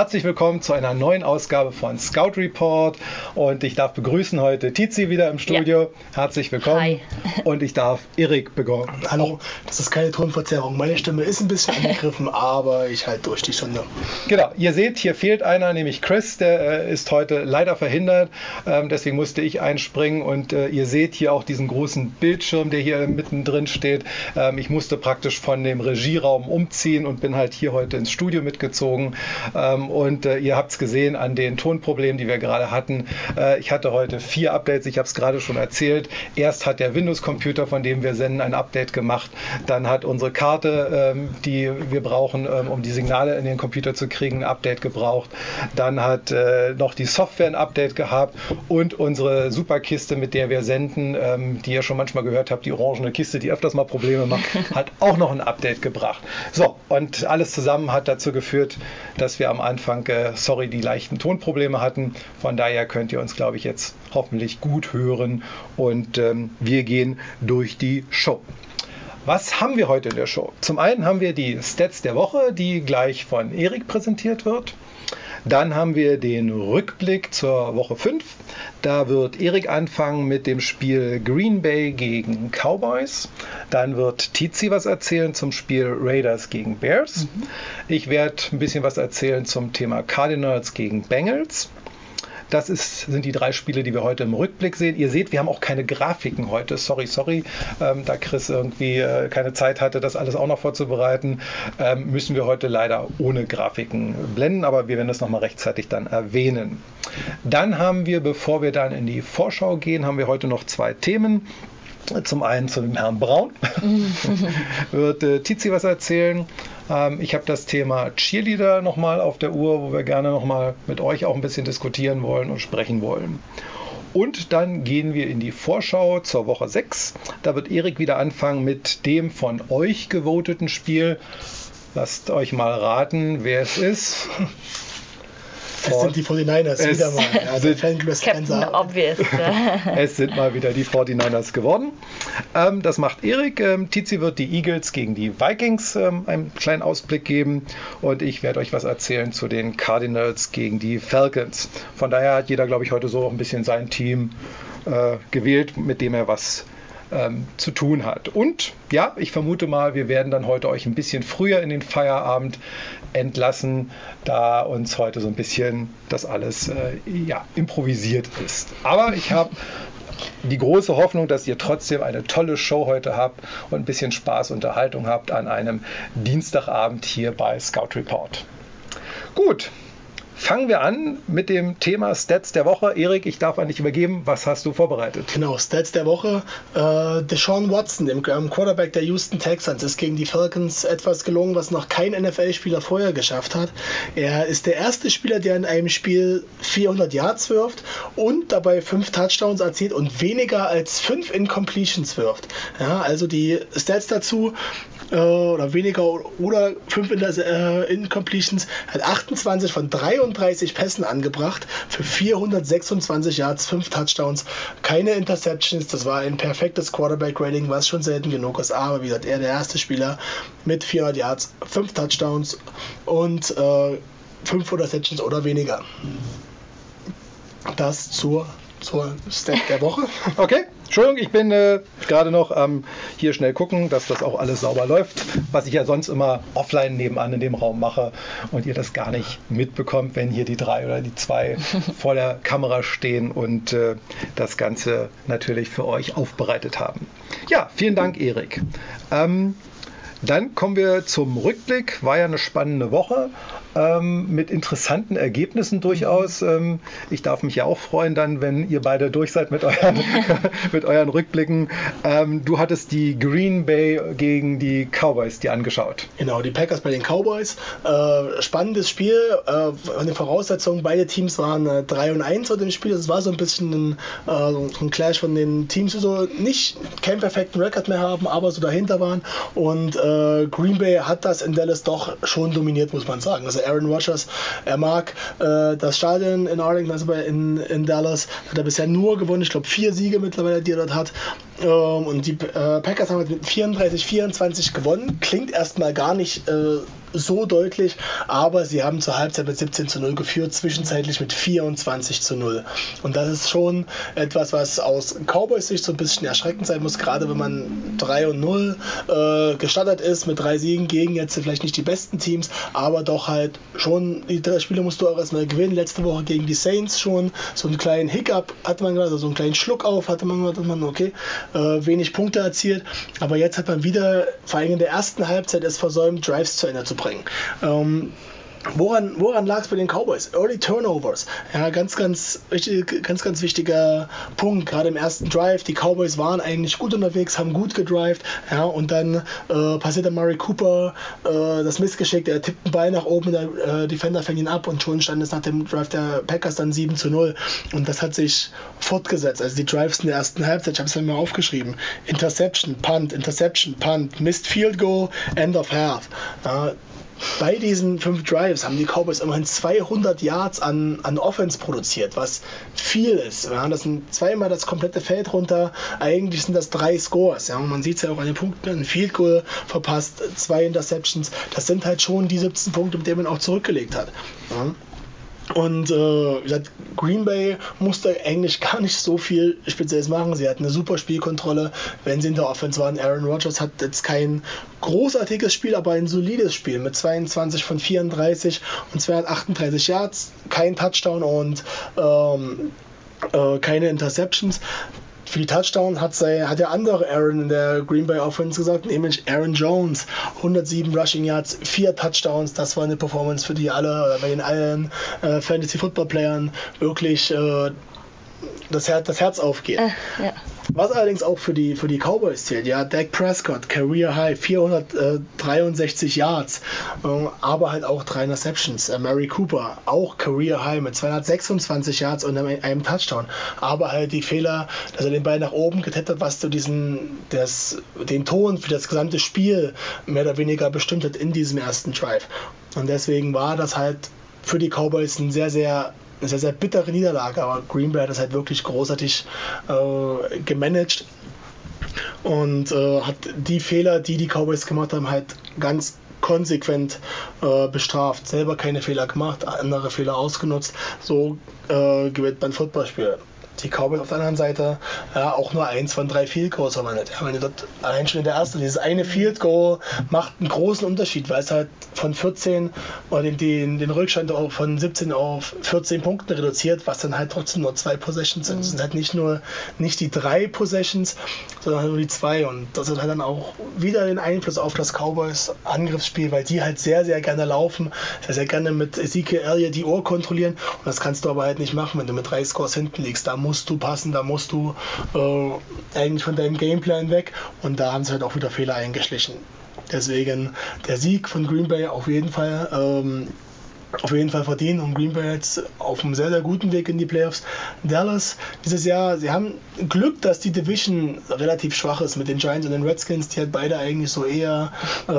Herzlich willkommen zu einer neuen Ausgabe von Scout Report und ich darf begrüßen heute Tizi wieder im Studio. Ja. Herzlich willkommen. Hi. Und ich darf Erik begonnen. Hallo, das ist keine Tonverzerrung. Meine Stimme ist ein bisschen angegriffen, aber ich halte durch die Stunde. Genau, ihr seht, hier fehlt einer, nämlich Chris, der äh, ist heute leider verhindert. Ähm, deswegen musste ich einspringen und äh, ihr seht hier auch diesen großen Bildschirm, der hier mittendrin steht. Ähm, ich musste praktisch von dem Regieraum umziehen und bin halt hier heute ins Studio mitgezogen. Ähm, und äh, ihr habt es gesehen an den Tonproblemen, die wir gerade hatten. Äh, ich hatte heute vier Updates, ich habe es gerade schon erzählt. Erst hat der Windows-Computer, von dem wir senden, ein Update gemacht. Dann hat unsere Karte, ähm, die wir brauchen, ähm, um die Signale in den Computer zu kriegen, ein Update gebraucht. Dann hat äh, noch die Software ein Update gehabt und unsere Superkiste, mit der wir senden, ähm, die ihr schon manchmal gehört habt, die orangene Kiste, die öfters mal Probleme macht, hat auch noch ein Update gebracht. So, und alles zusammen hat dazu geführt, dass wir am Anfang, äh, sorry, die leichten Tonprobleme hatten. Von daher könnt ihr uns, glaube ich, jetzt hoffentlich gut hören und ähm, wir gehen durch die Show. Was haben wir heute in der Show? Zum einen haben wir die Stats der Woche, die gleich von Erik präsentiert wird. Dann haben wir den Rückblick zur Woche 5. Da wird Erik anfangen mit dem Spiel Green Bay gegen Cowboys. Dann wird Tizi was erzählen zum Spiel Raiders gegen Bears. Mhm. Ich werde ein bisschen was erzählen zum Thema Cardinals gegen Bengals. Das ist, sind die drei Spiele, die wir heute im Rückblick sehen. Ihr seht, wir haben auch keine Grafiken heute. Sorry, sorry, ähm, da Chris irgendwie äh, keine Zeit hatte, das alles auch noch vorzubereiten, ähm, müssen wir heute leider ohne Grafiken blenden, aber wir werden das nochmal rechtzeitig dann erwähnen. Dann haben wir, bevor wir dann in die Vorschau gehen, haben wir heute noch zwei Themen. Zum einen zu dem Herrn Braun wird äh, Tizi was erzählen. Ähm, ich habe das Thema Cheerleader nochmal auf der Uhr, wo wir gerne nochmal mit euch auch ein bisschen diskutieren wollen und sprechen wollen. Und dann gehen wir in die Vorschau zur Woche 6. Da wird Erik wieder anfangen mit dem von euch gewoteten Spiel. Lasst euch mal raten, wer es ist. Es sind die 49ers es wieder mal. Ja, der Captain Obvious. es sind mal wieder die 49ers geworden. Ähm, das macht Erik. Ähm, Tizi wird die Eagles gegen die Vikings ähm, einen kleinen Ausblick geben und ich werde euch was erzählen zu den Cardinals gegen die Falcons. Von daher hat jeder, glaube ich, heute so ein bisschen sein Team äh, gewählt, mit dem er was ähm, zu tun hat. Und ja, ich vermute mal, wir werden dann heute euch ein bisschen früher in den Feierabend entlassen, da uns heute so ein bisschen das alles äh, ja, improvisiert ist. Aber ich habe die große Hoffnung, dass ihr trotzdem eine tolle Show heute habt und ein bisschen Spaß, Unterhaltung habt an einem Dienstagabend hier bei Scout Report. Gut, Fangen wir an mit dem Thema Stats der Woche. Erik, ich darf an dich übergeben. Was hast du vorbereitet? Genau, Stats der Woche. Äh, Deshaun Watson, dem ähm, Quarterback der Houston Texans, ist gegen die Falcons etwas gelungen, was noch kein NFL-Spieler vorher geschafft hat. Er ist der erste Spieler, der in einem Spiel 400 Yards wirft und dabei fünf Touchdowns erzielt und weniger als fünf Incompletions wirft. Ja, also die Stats dazu äh, oder weniger oder 5 äh, Incompletions, hat 28 von 33 Pässen angebracht für 426 Yards, 5 Touchdowns, keine Interceptions. Das war ein perfektes Quarterback-Rating, was schon selten genug ist. Aber wie gesagt, er der erste Spieler mit 400 Yards, 5 Touchdowns und äh, 5 Interceptions oder weniger. Das zur zur Step der Woche. Okay, Entschuldigung, ich bin äh, gerade noch ähm, hier schnell gucken, dass das auch alles sauber läuft, was ich ja sonst immer offline nebenan in dem Raum mache und ihr das gar nicht mitbekommt, wenn hier die drei oder die zwei vor der Kamera stehen und äh, das Ganze natürlich für euch aufbereitet haben. Ja, vielen Dank, Erik. Ähm, dann kommen wir zum Rückblick. War ja eine spannende Woche ähm, mit interessanten Ergebnissen durchaus. Ähm, ich darf mich ja auch freuen, dann, wenn ihr beide durch seid mit euren, mit euren Rückblicken. Ähm, du hattest die Green Bay gegen die Cowboys dir angeschaut. Genau, die Packers bei den Cowboys. Äh, spannendes Spiel. Äh, von den Voraussetzungen, beide Teams waren äh, 3 und 1 vor dem Spiel. Das war so ein bisschen ein, äh, ein Clash von den Teams, die so nicht keinen perfekten Rekord mehr haben, aber so dahinter waren. Und äh, Green Bay hat das in Dallas doch schon dominiert, muss man sagen. Also also Aaron Rodgers, er mag äh, das Stadion in Arlington, also in, in Dallas, hat er bisher nur gewonnen, ich glaube vier Siege mittlerweile, die er dort hat. Ähm, und die äh, Packers haben mit 34, 24 gewonnen. Klingt erstmal gar nicht äh, so deutlich, aber sie haben zur Halbzeit mit 17 zu 0 geführt, zwischenzeitlich mit 24 zu 0. Und das ist schon etwas, was aus Cowboys Sicht so ein bisschen erschreckend sein muss, gerade wenn man 3 und 0 äh, gestartet ist mit drei Siegen gegen jetzt vielleicht nicht die besten Teams, aber doch halt schon, die drei Spiele musst du auch erstmal gewinnen. Letzte Woche gegen die Saints schon, so einen kleinen Hiccup hatte man gerade, also so einen kleinen Schluck auf hatte man, hatte man okay, äh, wenig Punkte erzielt, aber jetzt hat man wieder, vor allem in der ersten Halbzeit, es versäumt, Drives zu Ende zu bringen. Ähm, Woran, woran lag es bei den Cowboys? Early Turnovers. Ja, ganz, ganz, ganz, ganz wichtiger Punkt. Gerade im ersten Drive. Die Cowboys waren eigentlich gut unterwegs, haben gut gedrived. Ja, und dann äh, passierte Murray Cooper äh, das Missgeschick. Er tippt den Ball nach oben, der äh, Defender fängt ihn ab und schon stand es nach dem Drive der Packers dann 7 zu 0. Und das hat sich fortgesetzt. Also die Drives in der ersten Halbzeit, ich habe es mir mal aufgeschrieben. Interception, Punt, Interception, Punt, Missed Field Goal, End of Half. Ja, bei diesen fünf Drives haben die Cowboys immerhin 200 Yards an, an Offense produziert, was viel ist. Ja, das sind zweimal das komplette Feld runter. Eigentlich sind das drei Scores. Ja, man sieht es ja auch an den Punkten. Ein Field Goal verpasst, zwei Interceptions. Das sind halt schon die 17 Punkte, mit denen man auch zurückgelegt hat. Ja. Und äh, gesagt, Green Bay musste eigentlich gar nicht so viel Spezielles machen. Sie hatten eine super Spielkontrolle, wenn sie in der Offense waren. Aaron Rodgers hat jetzt kein großartiges Spiel, aber ein solides Spiel mit 22 von 34 und 238 Yards, kein Touchdown und ähm, äh, keine Interceptions für die Touchdown hat, sei, hat der andere Aaron in der Green Bay Offense gesagt, nämlich Aaron Jones. 107 Rushing Yards, 4 Touchdowns. Das war eine Performance, für die alle, bei den allen äh, Fantasy Football Playern wirklich äh, das, Her das Herz aufgeht. Äh, ja. Was allerdings auch für die, für die Cowboys zählt, ja, Dak Prescott, Career High, 463 Yards, äh, aber halt auch drei Interceptions. Äh, Mary Cooper, auch Career High mit 226 Yards und einem, einem, Touchdown. Aber halt die Fehler, dass er den Ball nach oben getippt hat, was so diesen, das, den Ton für das gesamte Spiel mehr oder weniger bestimmt hat in diesem ersten Drive. Und deswegen war das halt für die Cowboys ein sehr, sehr eine sehr, sehr bittere Niederlage, aber Green Bay hat das halt wirklich großartig äh, gemanagt und äh, hat die Fehler, die die Cowboys gemacht haben, halt ganz konsequent äh, bestraft. Selber keine Fehler gemacht, andere Fehler ausgenutzt. So äh, gewinnt man Footballspiele die Cowboys auf der anderen Seite ja, auch nur eins von drei Field Goals. Ja, wenn du dort allein schon in der ersten, dieses eine Field Goal macht einen großen Unterschied, weil es halt von 14 oder den, den, den Rückstand von 17 auf 14 Punkten reduziert, was dann halt trotzdem nur zwei Possessions sind. Es mhm. sind halt nicht nur nicht die drei Possessions, sondern halt nur die zwei. Und das hat dann auch wieder den Einfluss auf das Cowboys Angriffsspiel, weil die halt sehr, sehr gerne laufen, sehr, sehr gerne mit Ezekiel Elliott die Uhr kontrollieren. Und das kannst du aber halt nicht machen, wenn du mit drei Scores hinten liegst. Da muss musst du passen, da musst du äh, eigentlich von deinem Gameplan weg und da haben sie halt auch wieder Fehler eingeschlichen. Deswegen der Sieg von Green Bay auf jeden Fall. Ähm, auf jeden Fall verdient und Green Bay jetzt auf einem sehr, sehr guten Weg in die Playoffs. Dallas dieses Jahr, sie haben Glück, dass die Division relativ schwach ist mit den Giants und den Redskins, die halt beide eigentlich so eher äh,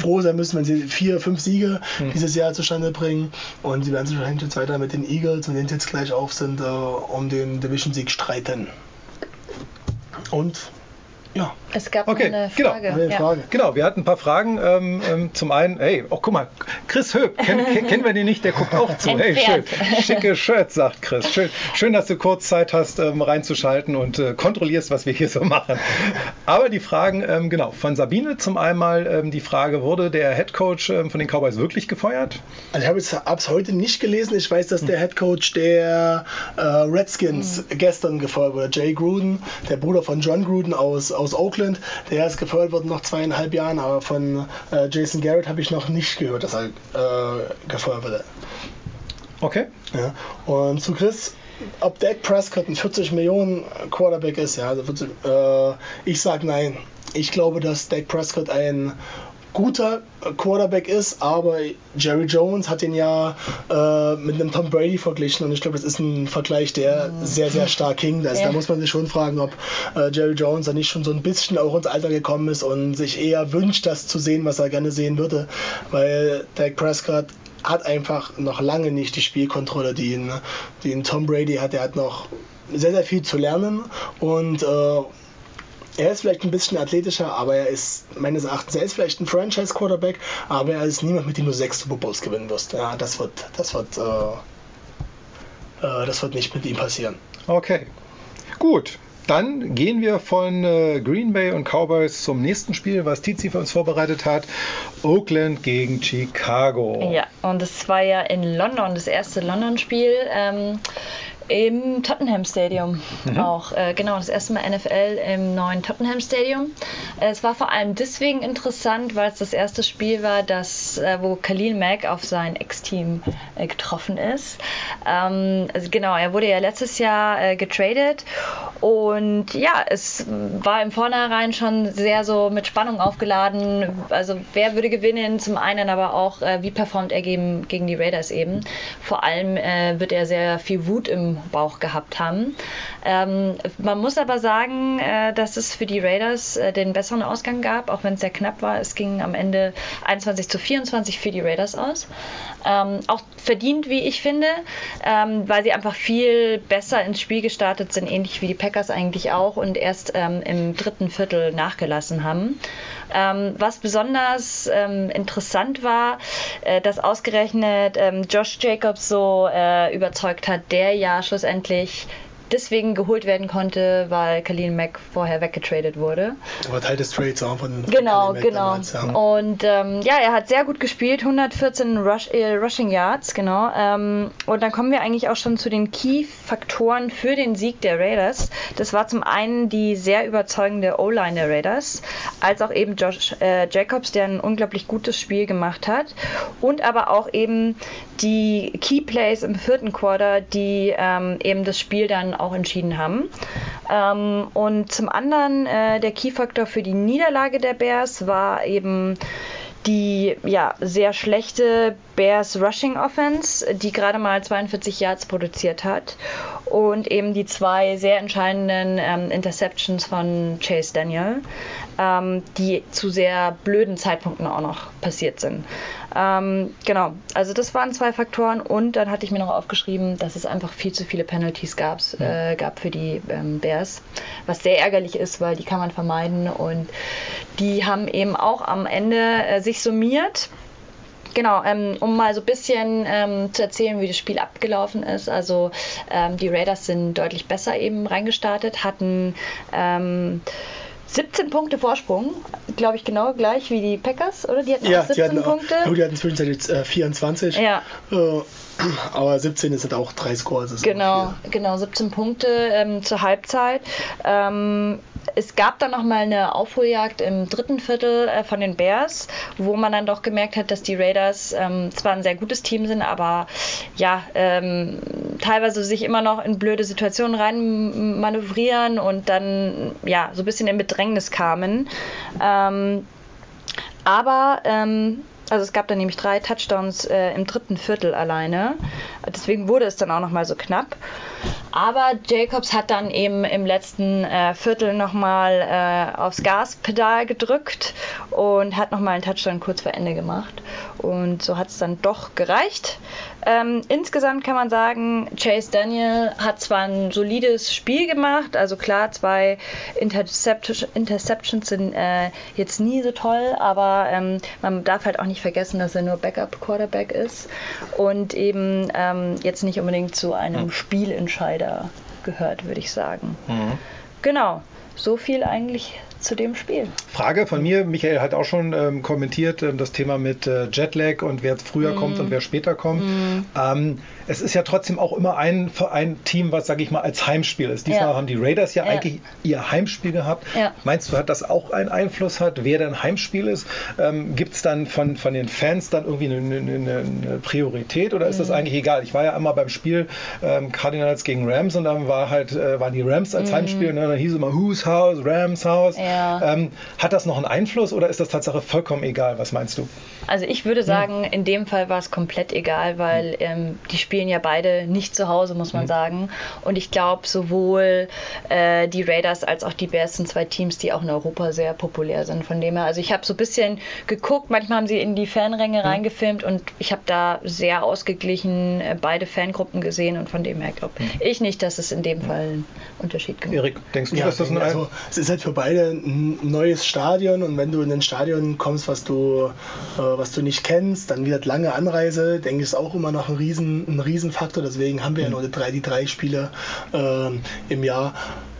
froh sein müssen, wenn sie vier, fünf Siege mhm. dieses Jahr zustande bringen. Und sie werden sich wahrscheinlich jetzt weiter mit den Eagles und den jetzt gleich auf sind, äh, um den Division-Sieg streiten. Und ja. Es gab okay, eine genau. Frage. Genau. Ja. Frage. Genau, wir hatten ein paar Fragen. Ähm, ähm, zum einen, hey, oh guck mal, Chris Höp, kenn, kenn, kennen wir den nicht, der guckt auch zu. Hey, schön. Schicke Shirt, sagt Chris. Schön, schön dass du kurz Zeit hast, ähm, reinzuschalten und äh, kontrollierst, was wir hier so machen. Aber die Fragen, ähm, genau, von Sabine zum einmal ähm, die Frage, wurde der Head Coach ähm, von den Cowboys wirklich gefeuert? Also ich habe es heute nicht gelesen. Ich weiß, dass der Head Coach der äh, Redskins hm. gestern gefeuert wurde. Jay Gruden, der Bruder von John Gruden aus aus Oakland. Der ist gefeuert worden nach zweieinhalb Jahren, aber von äh, Jason Garrett habe ich noch nicht gehört, dass er äh, gefeuert wurde. Okay. Ja. Und zu Chris, ob Dak Prescott ein 40 Millionen Quarterback ist, ja, also 40, äh, ich sage nein. Ich glaube, dass Dak Prescott ein guter Quarterback ist, aber Jerry Jones hat ihn ja äh, mit einem Tom Brady verglichen und ich glaube, das ist ein Vergleich, der mhm. sehr, sehr stark hing. Also ja. Da muss man sich schon fragen, ob äh, Jerry Jones da nicht schon so ein bisschen auch ins Alter gekommen ist und sich eher wünscht, das zu sehen, was er gerne sehen würde, weil Dak Prescott hat einfach noch lange nicht die Spielkontrolle, die ihn, die ihn Tom Brady hat. Er hat noch sehr, sehr viel zu lernen und äh, er ist vielleicht ein bisschen athletischer, aber er ist meines Erachtens, er ist vielleicht ein Franchise-Quarterback, aber er ist niemand, mit dem du sechs Super Bowls gewinnen wirst. Ja, das wird, das wird, äh, äh, das wird nicht mit ihm passieren. Okay, gut. Dann gehen wir von äh, Green Bay und Cowboys zum nächsten Spiel, was Tizi für uns vorbereitet hat. Oakland gegen Chicago. Ja, und es war ja in London, das erste London-Spiel. Ähm, im Tottenham Stadium mhm. auch. Äh, genau, das erste Mal NFL im neuen Tottenham Stadium. Äh, es war vor allem deswegen interessant, weil es das erste Spiel war, das, äh, wo Khalil Mack auf sein Ex-Team äh, getroffen ist. Ähm, also genau, er wurde ja letztes Jahr äh, getradet und ja, es war im Vornherein schon sehr so mit Spannung aufgeladen. Also wer würde gewinnen? Zum einen aber auch, äh, wie performt er gegen, gegen die Raiders eben. Vor allem wird er sehr viel Wut im Bauch gehabt haben. Ähm, man muss aber sagen, äh, dass es für die Raiders äh, den besseren Ausgang gab, auch wenn es sehr knapp war. Es ging am Ende 21 zu 24 für die Raiders aus. Ähm, auch verdient, wie ich finde, ähm, weil sie einfach viel besser ins Spiel gestartet sind, ähnlich wie die Packers eigentlich auch und erst ähm, im dritten Viertel nachgelassen haben. Ähm, was besonders ähm, interessant war, äh, dass ausgerechnet Josh Jacobs so äh, überzeugt hat, der ja schlussendlich deswegen geholt werden konnte, weil Khalil Mack vorher weggetradet wurde. War Teil des Trades auch von Genau, genau. Damals, ja. Und ähm, ja, er hat sehr gut gespielt, 114 Rush, äh, Rushing Yards, genau. Ähm, und dann kommen wir eigentlich auch schon zu den Key-Faktoren für den Sieg der Raiders. Das war zum einen die sehr überzeugende O-Line der Raiders, als auch eben Josh äh, Jacobs, der ein unglaublich gutes Spiel gemacht hat. Und aber auch eben die Key Plays im vierten Quarter, die ähm, eben das Spiel dann auch entschieden haben. Ähm, und zum anderen äh, der Key-Faktor für die Niederlage der Bears war eben die ja, sehr schlechte Bears Rushing Offense, die gerade mal 42 Yards produziert hat und eben die zwei sehr entscheidenden ähm, Interceptions von Chase Daniel, ähm, die zu sehr blöden Zeitpunkten auch noch passiert sind. Ähm, genau, also das waren zwei Faktoren und dann hatte ich mir noch aufgeschrieben, dass es einfach viel zu viele Penalties gab, äh, gab für die ähm, Bears, was sehr ärgerlich ist, weil die kann man vermeiden und die haben eben auch am Ende äh, sich summiert. Genau, ähm, um mal so ein bisschen ähm, zu erzählen, wie das Spiel abgelaufen ist. Also ähm, die Raiders sind deutlich besser eben reingestartet, hatten ähm, 17 Punkte Vorsprung, glaube ich genau gleich wie die Packers, oder? Die hatten ja, auch 17 die hatten Punkte. Auch, die hatten zwischenzeitlich äh, 24. Ja. Äh, aber 17 ist halt auch drei Scores. Genau, genau, 17 Punkte ähm, zur Halbzeit. Ähm, es gab dann noch mal eine Aufholjagd im dritten Viertel äh, von den Bears, wo man dann doch gemerkt hat, dass die Raiders ähm, zwar ein sehr gutes Team sind, aber ja, ähm, teilweise sich immer noch in blöde Situationen rein manövrieren und dann ja so ein bisschen in Bedrängnis kamen. Ähm, aber ähm, also es gab dann nämlich drei Touchdowns äh, im dritten Viertel alleine. Deswegen wurde es dann auch noch mal so knapp. Aber Jacobs hat dann eben im letzten äh, Viertel nochmal äh, aufs Gaspedal gedrückt und hat nochmal einen Touchdown kurz vor Ende gemacht. Und so hat es dann doch gereicht. Ähm, insgesamt kann man sagen, Chase Daniel hat zwar ein solides Spiel gemacht, also klar, zwei Intercept Interceptions sind äh, jetzt nie so toll, aber ähm, man darf halt auch nicht vergessen, dass er nur Backup-Quarterback ist und eben ähm, jetzt nicht unbedingt zu einem Spielentscheider gehört, würde ich sagen. Mhm. Genau, so viel eigentlich zu dem Spiel. Frage von mir, Michael hat auch schon ähm, kommentiert äh, das Thema mit äh, Jetlag und wer früher mm. kommt und wer später kommt. Mm. Ähm, es ist ja trotzdem auch immer ein, ein Team, was, sage ich mal, als Heimspiel ist. Diesmal ja. haben die Raiders ja, ja, eigentlich ihr Heimspiel gehabt. Ja. Meinst du, hat das auch einen Einfluss hat, wer dann Heimspiel ist? Ähm, Gibt es dann von, von den Fans dann irgendwie eine, eine, eine Priorität oder ist mm. das mhm. eigentlich egal? Ich war ja einmal beim Spiel ähm, Cardinals gegen Rams und dann war halt, äh, waren die Rams als mhm. Heimspiel und dann hieß es immer Whose House, Rams House. Ähm, hat das noch einen Einfluss oder ist das Tatsache vollkommen egal? Was meinst du? Also ich würde sagen, in dem Fall war es komplett egal, weil ähm, die spielen ja beide nicht zu Hause, muss man sagen. Und ich glaube, sowohl äh, die Raiders als auch die Bears sind zwei Teams, die auch in Europa sehr populär sind. Von dem her, also ich habe so ein bisschen geguckt, manchmal haben sie in die Fanränge reingefilmt und ich habe da sehr ausgeglichen äh, beide Fangruppen gesehen und von dem her glaube ich nicht, dass es in dem Fall einen Unterschied gibt. Erik, denkst du, Ja, dass das ein also, es ist halt für beide ein neues Stadion und wenn du in ein Stadion kommst, was du, äh, was du nicht kennst, dann wird lange Anreise, denke ich, ist auch immer noch ein Riesen, ein Riesenfaktor. Deswegen haben wir ja nur die drei, die drei Spiele ähm, im Jahr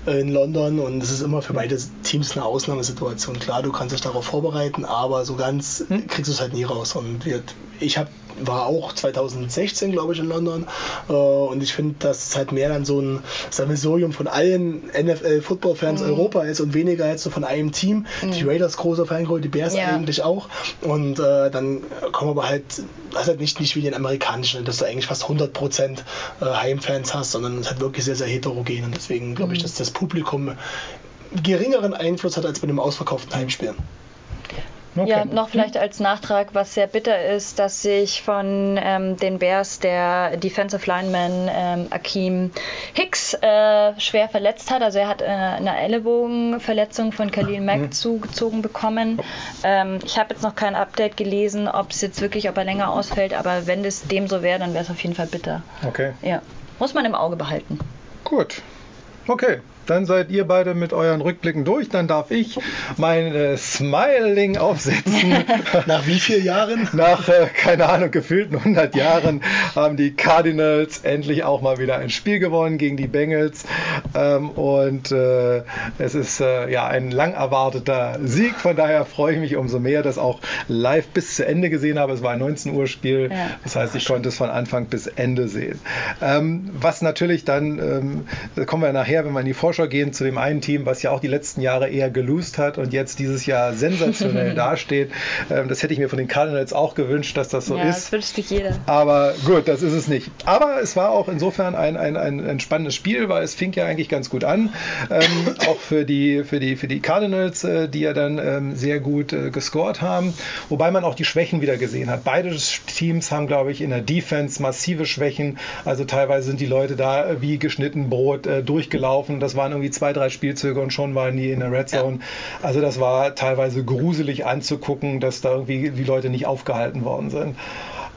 in London und es ist immer für beide Teams eine Ausnahmesituation. Klar, du kannst dich darauf vorbereiten, aber so ganz kriegst du es halt nie raus. Und wird, ich hab, war auch 2016, glaube ich, in London äh, und ich finde, dass es halt mehr dann so ein Sammelsurium von allen NFL-Football-Fans Europa ist und weniger jetzt so von einem Team. Die Raiders großer Fangruppe, die Bears Ja. eigentlich auch. Und äh, dann kommen aber halt, das ist halt nicht, nicht wie den amerikanischen, dass du eigentlich fast 100% äh, Heimfans hast, sondern es ist halt wirklich sehr, sehr heterogen. Und deswegen glaube ich, dass das Publikum geringeren Einfluss hat als bei einem ausverkauften Heimspiel. Okay. Ja, noch vielleicht als Nachtrag, was sehr bitter ist, dass sich von ähm, den Bears der Defensive Lineman ähm, Akeem Hicks äh, schwer verletzt hat. Also er hat äh, eine Ellenbogenverletzung von Khalil Mack zugezogen bekommen. Ähm, ich habe jetzt noch kein Update gelesen, ob es jetzt wirklich, ob er länger ausfällt, aber wenn es dem so wäre, dann wäre es auf jeden Fall bitter. Okay, Ja, muss man im Auge behalten. gut. Okay, dann seid ihr beide mit euren Rückblicken durch. Dann darf ich mein äh, Smiling aufsetzen. Nach wie vielen Jahren? Nach, äh, keine Ahnung, gefühlten 100 Jahren haben die Cardinals endlich auch mal wieder ein Spiel gewonnen gegen die Bengals. Ähm, und äh, es ist äh, ja ein lang erwarteter Sieg. Von daher freue ich mich umso mehr, dass auch live bis zu Ende gesehen habe. Es war ein 19 Uhr Spiel. Ja. Das heißt, ich konnte es von Anfang bis Ende sehen. Ähm, was natürlich dann, ähm, da kommen wir nachher, wenn wir in die Vorschau gehen, zu dem einen Team, was ja auch die letzten Jahre eher gelost hat und jetzt dieses Jahr sensationell dasteht. Ähm, das hätte ich mir von den Cardinals auch gewünscht, dass das so ja, ist. das wünscht sich jeder. Aber gut, das ist es nicht. Aber es war auch insofern ein, ein, ein, ein spannendes Spiel, weil es fing ja eigentlich ganz gut an. Ähm, auch für die, für, die, für die Cardinals, äh, die ja dann ähm, sehr gut äh, gescored haben. Wobei man auch die Schwächen wieder gesehen hat. Beide Teams haben, glaube ich, in der Defense massive Schwächen. Also teilweise sind die Leute da wie geschnitten Brot äh, durchgelaufen. Das waren irgendwie zwei, drei Spielzüge und schon waren die in der Red Zone. Also das war teilweise gruselig anzugucken, dass da irgendwie die Leute nicht aufgehalten worden sind.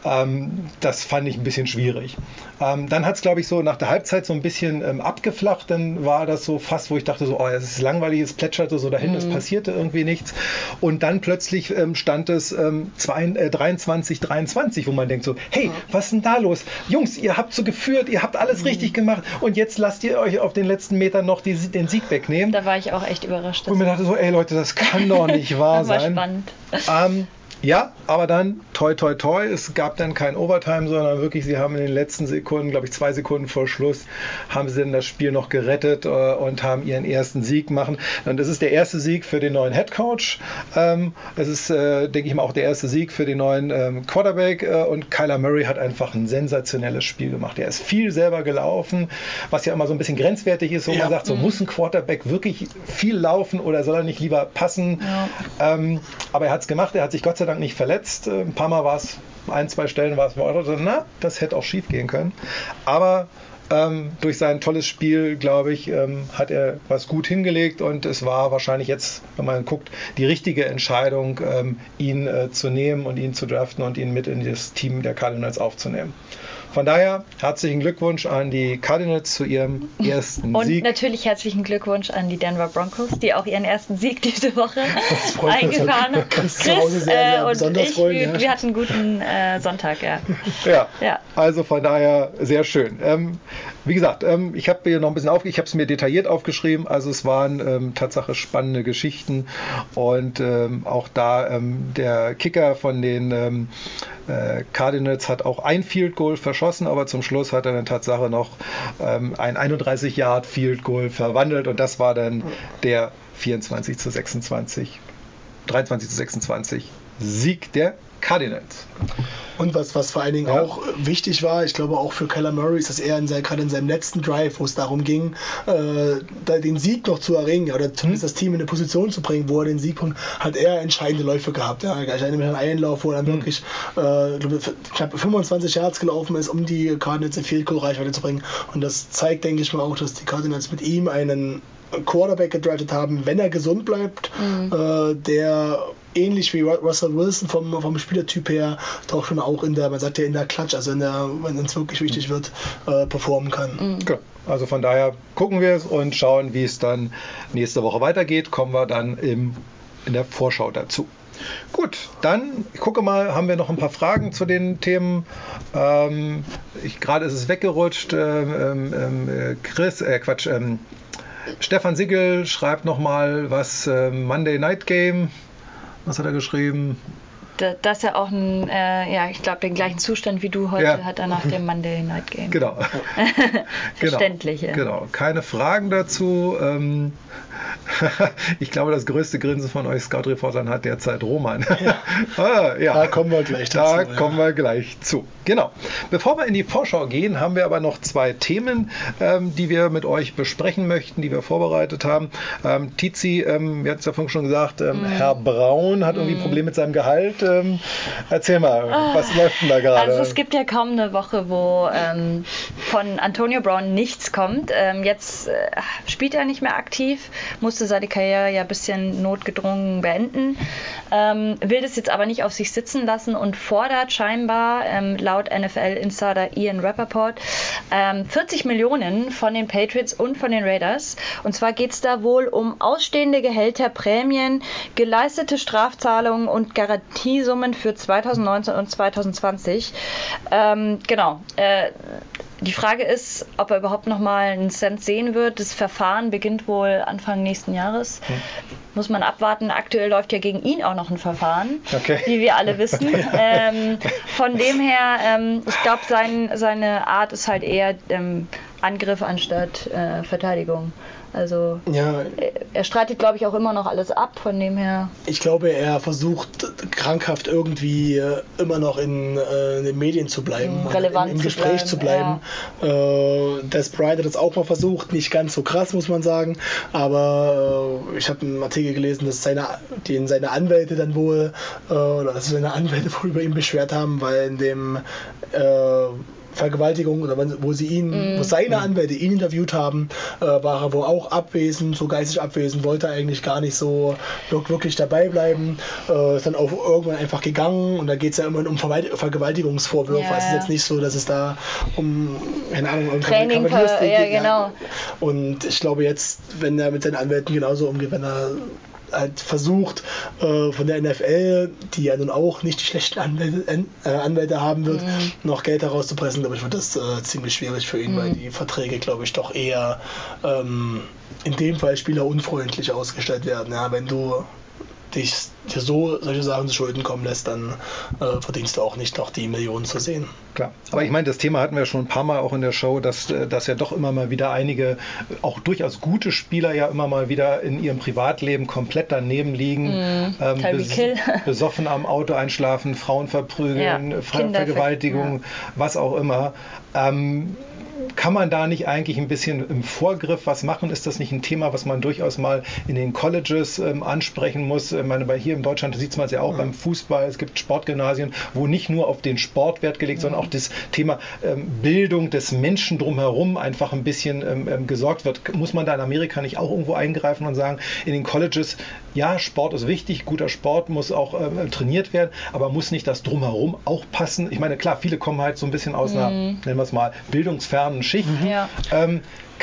Ähm, das fand ich ein bisschen schwierig. Ähm, dann hat es, glaube ich, so nach der Halbzeit so ein bisschen ähm, abgeflacht. Dann war das so fast, wo ich dachte, so, oh, es ist langweilig, es plätscherte so dahin, es passierte irgendwie nichts. Und dann plötzlich ähm, stand es ähm, zwei, äh, 23, 23, wo man denkt so, hey, was ist denn da los? Jungs, ihr habt so geführt, ihr habt alles richtig gemacht und jetzt lasst ihr euch auf den letzten Metern noch die, den Sieg wegnehmen. Da war ich auch echt überrascht. Und mir dachte so, ey Leute, das kann doch nicht wahr das war sein. spannend. Ja, aber dann, toi, toi, toi, es gab dann kein Overtime, sondern wirklich, sie haben in den letzten Sekunden, glaube ich, zwei Sekunden vor Schluss, haben sie dann das Spiel noch gerettet äh, und haben ihren ersten Sieg machen. Und das ist der erste Sieg für den neuen Head Coach. Ähm, es ist, äh, denke ich mal, auch der erste Sieg für den neuen ähm, Quarterback. Äh, und Kyler Murray hat einfach ein sensationelles Spiel gemacht. Er ist viel selber gelaufen, was ja immer so ein bisschen grenzwertig ist, wo Ja. man sagt, so muss ein Quarterback wirklich viel laufen oder soll er nicht lieber passen? Ähm, aber er hat es gemacht, er hat sich Gott sei Dank nicht verletzt. Äh, Ein paar Mal war es, ein, zwei Stellen war es, dachte, na, das hätte auch schief gehen können. Aber ähm, durch sein tolles Spiel, glaube ich, ähm, hat er was gut hingelegt und es war wahrscheinlich jetzt, wenn man guckt, die richtige Entscheidung, ähm, ihn äh, zu nehmen und ihn zu draften und ihn mit in das Team der Cardinals aufzunehmen. Von daher herzlichen Glückwunsch an die Cardinals zu ihrem ersten Und Sieg. natürlich herzlichen Glückwunsch an die Denver Broncos, die auch ihren ersten Sieg diese Woche eingefahren haben. Chris sehr, sehr und besonders ich, freuen, wir, ja. wir hatten einen guten äh, Sonntag, ja. Ja, Ja. also von daher sehr schön. Ähm, wie gesagt, ähm, ich habe hier noch ein bisschen aufge ich habe es mir detailliert aufgeschrieben. Also es waren ähm, Tatsache spannende Geschichten und ähm, auch da ähm, der Kicker von den ähm, äh, Cardinals hat auch ein Field Goal verschossen, aber zum Schluss hat er dann Tatsache noch ähm, ein 31 Yard Field Goal verwandelt und das war dann der 24 zu 26, 23 zu 26 Sieg der Cardinals. Und was, was vor allen Dingen ja. auch wichtig war, ich glaube auch für Keller Murray, ist, dass er in sein, gerade in seinem letzten Drive, wo es darum ging, äh, den Sieg noch zu erringen oder zumindest das Team in eine Position zu bringen, wo er den Sieg bringt, hat er entscheidende Läufe gehabt. Ja, ich erinnere mich an einen Lauf, wo er dann mhm. wirklich äh, knapp 25 Yards gelaufen ist, um die Cardinals in Field Goal Reichweite zu bringen. Und das zeigt, denke ich mal, auch, dass die Cardinals mit ihm einen Quarterback gedraftet haben, wenn er gesund bleibt, mhm. äh, der ähnlich wie Russell Wilson vom, vom Spielertyp her doch schon auch in der, man sagt ja in der Klatsch, also in der, wenn es wirklich wichtig wird, äh, performen kann. Mhm. Genau. Also von daher gucken wir es und schauen, wie es dann nächste Woche weitergeht. Kommen wir dann im, in der Vorschau dazu. Gut, dann ich gucke mal, haben wir noch ein paar Fragen zu den Themen. Ähm, Gerade ist es weggerutscht. Ähm, ähm, äh, Chris, äh, Quatsch, ähm, Stefan Siegel schreibt nochmal was äh, Monday Night Game. Was hat er geschrieben? Dass er auch ein, äh, ja, ich glaube, den gleichen Zustand wie du heute ja. hat er nach dem Monday Night Game. Genau. Verständlich. Genau. genau. Keine Fragen dazu. Ähm, ich glaube, das größte Grinsen von euch Scout-Reportern hat derzeit Roman. Ja. ah, ja. Da kommen wir gleich dazu. Da ja. kommen wir gleich zu. Genau. Bevor wir in die Vorschau gehen, haben wir aber noch zwei Themen, ähm, die wir mit euch besprechen möchten, die wir vorbereitet haben. Ähm, Tizi, ähm, wir hatten es ja vorhin schon gesagt, ähm, mm. Herr Braun hat irgendwie mm. Probleme mit seinem Gehalt. Ähm, erzähl mal, oh. was läuft denn da gerade? Also es gibt ja kaum eine Woche, wo ähm, von Antonio Brown nichts kommt. jetzt äh, spielt er nicht mehr aktiv, musste seine Karriere ja ein bisschen notgedrungen beenden, will das jetzt aber nicht auf sich sitzen lassen und fordert scheinbar laut laut NFL-Insider Ian Rappaport ähm, 40 Millionen von den Patriots und von den Raiders. Und zwar geht es da wohl um ausstehende Gehälter, Prämien, geleistete Strafzahlungen und Garantiesummen für 2019 und 2020. Ähm, genau. Äh, die Frage ist, ob er überhaupt noch mal einen Cent sehen wird. Das Verfahren beginnt wohl Anfang nächsten Jahres. Hm. Muss man abwarten. Aktuell läuft ja gegen ihn auch noch ein Verfahren, okay. wie wir alle wissen. ähm, von dem her, ähm, ich glaube, sein, seine Art ist halt eher ähm, Angriff anstatt äh, Verteidigung. Also ja, er streitet, glaube ich, auch immer noch alles ab, von dem her. Ich glaube, er versucht krankhaft irgendwie äh, immer noch in, äh, in, den Medien zu bleiben, relevant im, im Gespräch zu bleiben. Zu bleiben. Ja. Äh, Des Bryant hat das auch mal versucht, nicht ganz so krass, muss man sagen. Aber äh, ich habe einen Artikel gelesen, dass seine, den seine Anwälte dann wohl, äh, oder dass seine Anwälte wohl über ihn beschwert haben, weil in dem Vergewaltigung oder wo sie ihn, mm. wo seine Anwälte ihn interviewt haben, äh, war er wohl auch abwesend, so geistig abwesend, wollte eigentlich gar nicht so wirklich dabei bleiben, äh, ist dann auch irgendwann einfach gegangen und da geht es ja immer um Vergewaltigungsvorwürfe. Yeah. Es ist jetzt nicht so, dass es da um, keine Ahnung, um Training ja, genau. Und ich glaube jetzt, wenn er mit seinen Anwälten genauso umgeht, wenn er halt versucht, äh, von der NFL, die ja nun auch nicht die schlechten Anwälte, äh, Anwälte haben wird, mhm. noch Geld herauszupressen, glaube ich, wird das äh, ziemlich schwierig für ihn, mhm. weil die Verträge, glaube ich, doch eher ähm, in dem Fall spielerunfreundlich ausgestellt werden. Ja, wenn du dich dir so solche Sachen zu Schulden kommen lässt, dann äh, verdienst du auch nicht noch die Millionen zu sehen. Klar. Aber ich meine, das Thema hatten wir schon ein paar Mal auch in der Show, dass, äh, dass ja doch immer mal wieder einige, auch durchaus gute Spieler ja immer mal wieder in ihrem Privatleben komplett daneben liegen. Mm, ähm, bes besoffen am Auto einschlafen, Frauen verprügeln, ja, Ver Vergewaltigung, ja. was auch immer. Ähm, kann man da nicht eigentlich ein bisschen im Vorgriff was machen? Ist das nicht ein Thema, was man durchaus mal in den Colleges ähm, ansprechen muss? Ich meine, bei hier in Deutschland sieht man es ja auch mhm. beim Fußball. Es gibt Sportgymnasien, wo nicht nur auf den Sport Wert gelegt, mhm. sondern auch das Thema ähm, Bildung des Menschen drumherum einfach ein bisschen ähm, ähm, gesorgt wird. Muss man da in Amerika nicht auch irgendwo eingreifen und sagen, in den Colleges, ja, Sport ist wichtig, guter Sport muss auch ähm, trainiert werden, aber muss nicht das drumherum auch passen? Ich meine, klar, viele kommen halt so ein bisschen aus mhm. einer, nennen wir es mal, bildungsfernen Schicht. Ja.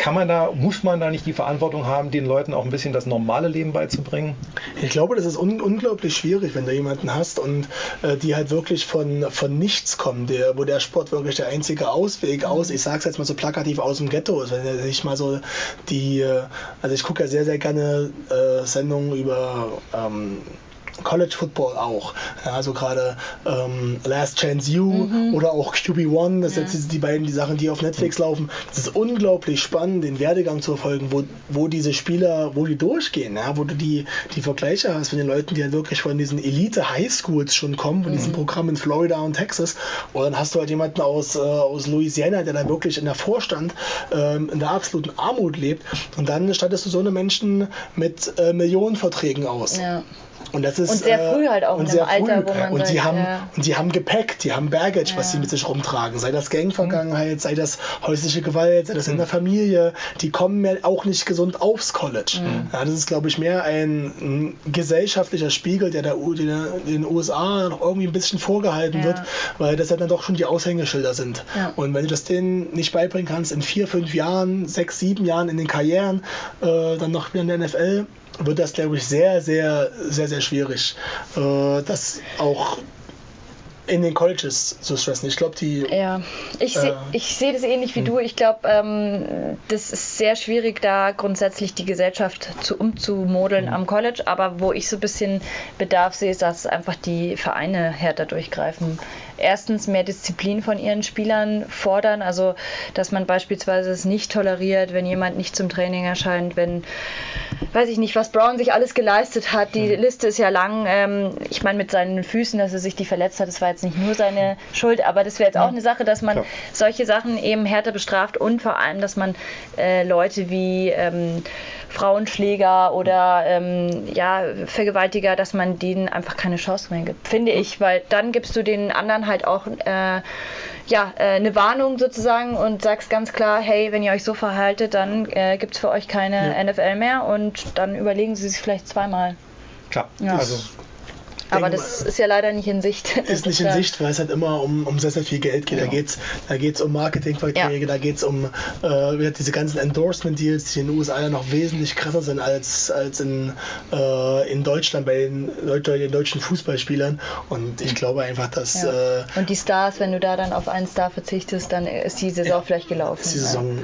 Kann man da, muss man da nicht die Verantwortung haben, den Leuten auch ein bisschen das normale Leben beizubringen? Ich glaube, das ist un unglaublich schwierig, wenn du jemanden hast und äh, die halt wirklich von, von nichts kommen, der, wo der Sport wirklich der einzige Ausweg aus, ich sag's jetzt mal so plakativ, aus dem Ghetto ist. Wenn sich mal so die, äh, also ich gucke ja sehr, sehr gerne äh, Sendungen über ähm, College Football auch. Ja, also gerade ähm, Last Chance You mhm. oder auch QB1, das ja. sind jetzt die beiden die Sachen, die auf Netflix laufen. Es ist unglaublich spannend, den Werdegang zu verfolgen, wo, wo diese Spieler, wo die durchgehen, ja, wo du die, die Vergleiche hast von den Leuten, die halt wirklich von diesen Elite High Schools schon kommen, von mhm. diesem Programm in Florida und Texas. Und dann hast du halt jemanden aus, äh, aus Louisiana, der da wirklich in der Vorstand ähm, in der absoluten Armut lebt. Und dann stattest du so eine Menschen mit äh, Millionenverträgen aus. Ja. Und das ist und sehr früh halt auch und in einem Alter, wo man und sagt, sie haben ja. und sie haben Gepäck, die haben Baggage, ja. was sie mit sich rumtragen, sei das Gangvergangenheit, mhm. sei das häusliche Gewalt, sei das mhm. in der Familie, die kommen ja auch nicht gesund aufs College. Mhm. Ja, das ist glaube ich mehr ein, ein, gesellschaftlicher Spiegel, der der, der den USA noch irgendwie ein bisschen vorgehalten wird, weil das ja dann doch schon die Aushängeschilder sind. Und wenn du das denen nicht beibringen kannst in vier, fünf Jahren, sechs, sieben Jahren in den Karrieren, äh, dann noch wieder in der NFL, wird das, glaube ich, sehr, sehr, sehr, sehr schwierig, äh, das auch in den Colleges zu stressen. Ich glaube, die. Ja, ich äh, sehe ich seh das ähnlich wie hm. du. Ich glaube, ähm, das ist sehr schwierig, da grundsätzlich die Gesellschaft zu umzumodeln hm. am College. Aber wo ich so ein bisschen Bedarf sehe, ist, dass einfach die Vereine härter durchgreifen erstens mehr Disziplin von ihren Spielern fordern, also dass man beispielsweise es nicht toleriert, wenn jemand nicht zum Training erscheint, wenn, weiß ich nicht, was Brown sich alles geleistet hat. Die mhm. Liste ist ja lang. Ähm, ich meine, mit seinen Füßen, dass er sich die verletzt hat, das war jetzt nicht nur seine Schuld, aber das wäre jetzt auch eine Sache, dass man Klar. solche Sachen eben härter bestraft und vor allem, dass man äh, Leute wie ähm, Frauenschläger oder ähm, ja, Vergewaltiger, dass man denen einfach keine Chance mehr gibt, finde ich, weil dann gibst du den anderen halt auch äh, ja, äh, eine Warnung sozusagen und sagst ganz klar, hey, wenn ihr euch so verhaltet, dann äh, gibt es für euch keine ja. NFL mehr und dann überlegen sie sich vielleicht zweimal. Klar, ja. also aber das ist ja leider nicht in Sicht. Ist nicht in Sicht, weil es halt immer um, um sehr, sehr viel Geld geht. Ja. Da geht es da geht's um Marketingverträge, ja. da geht es um äh, diese ganzen Endorsement-Deals, die in den USA ja noch wesentlich krasser sind als, als in, äh, in Deutschland bei den, den, deutschen Fußballspielern. Und ich glaube einfach, dass. Ja. Äh, Und die Stars, wenn du da dann auf einen Star verzichtest, dann ist die Saison vielleicht gelaufen. Ist die Saison,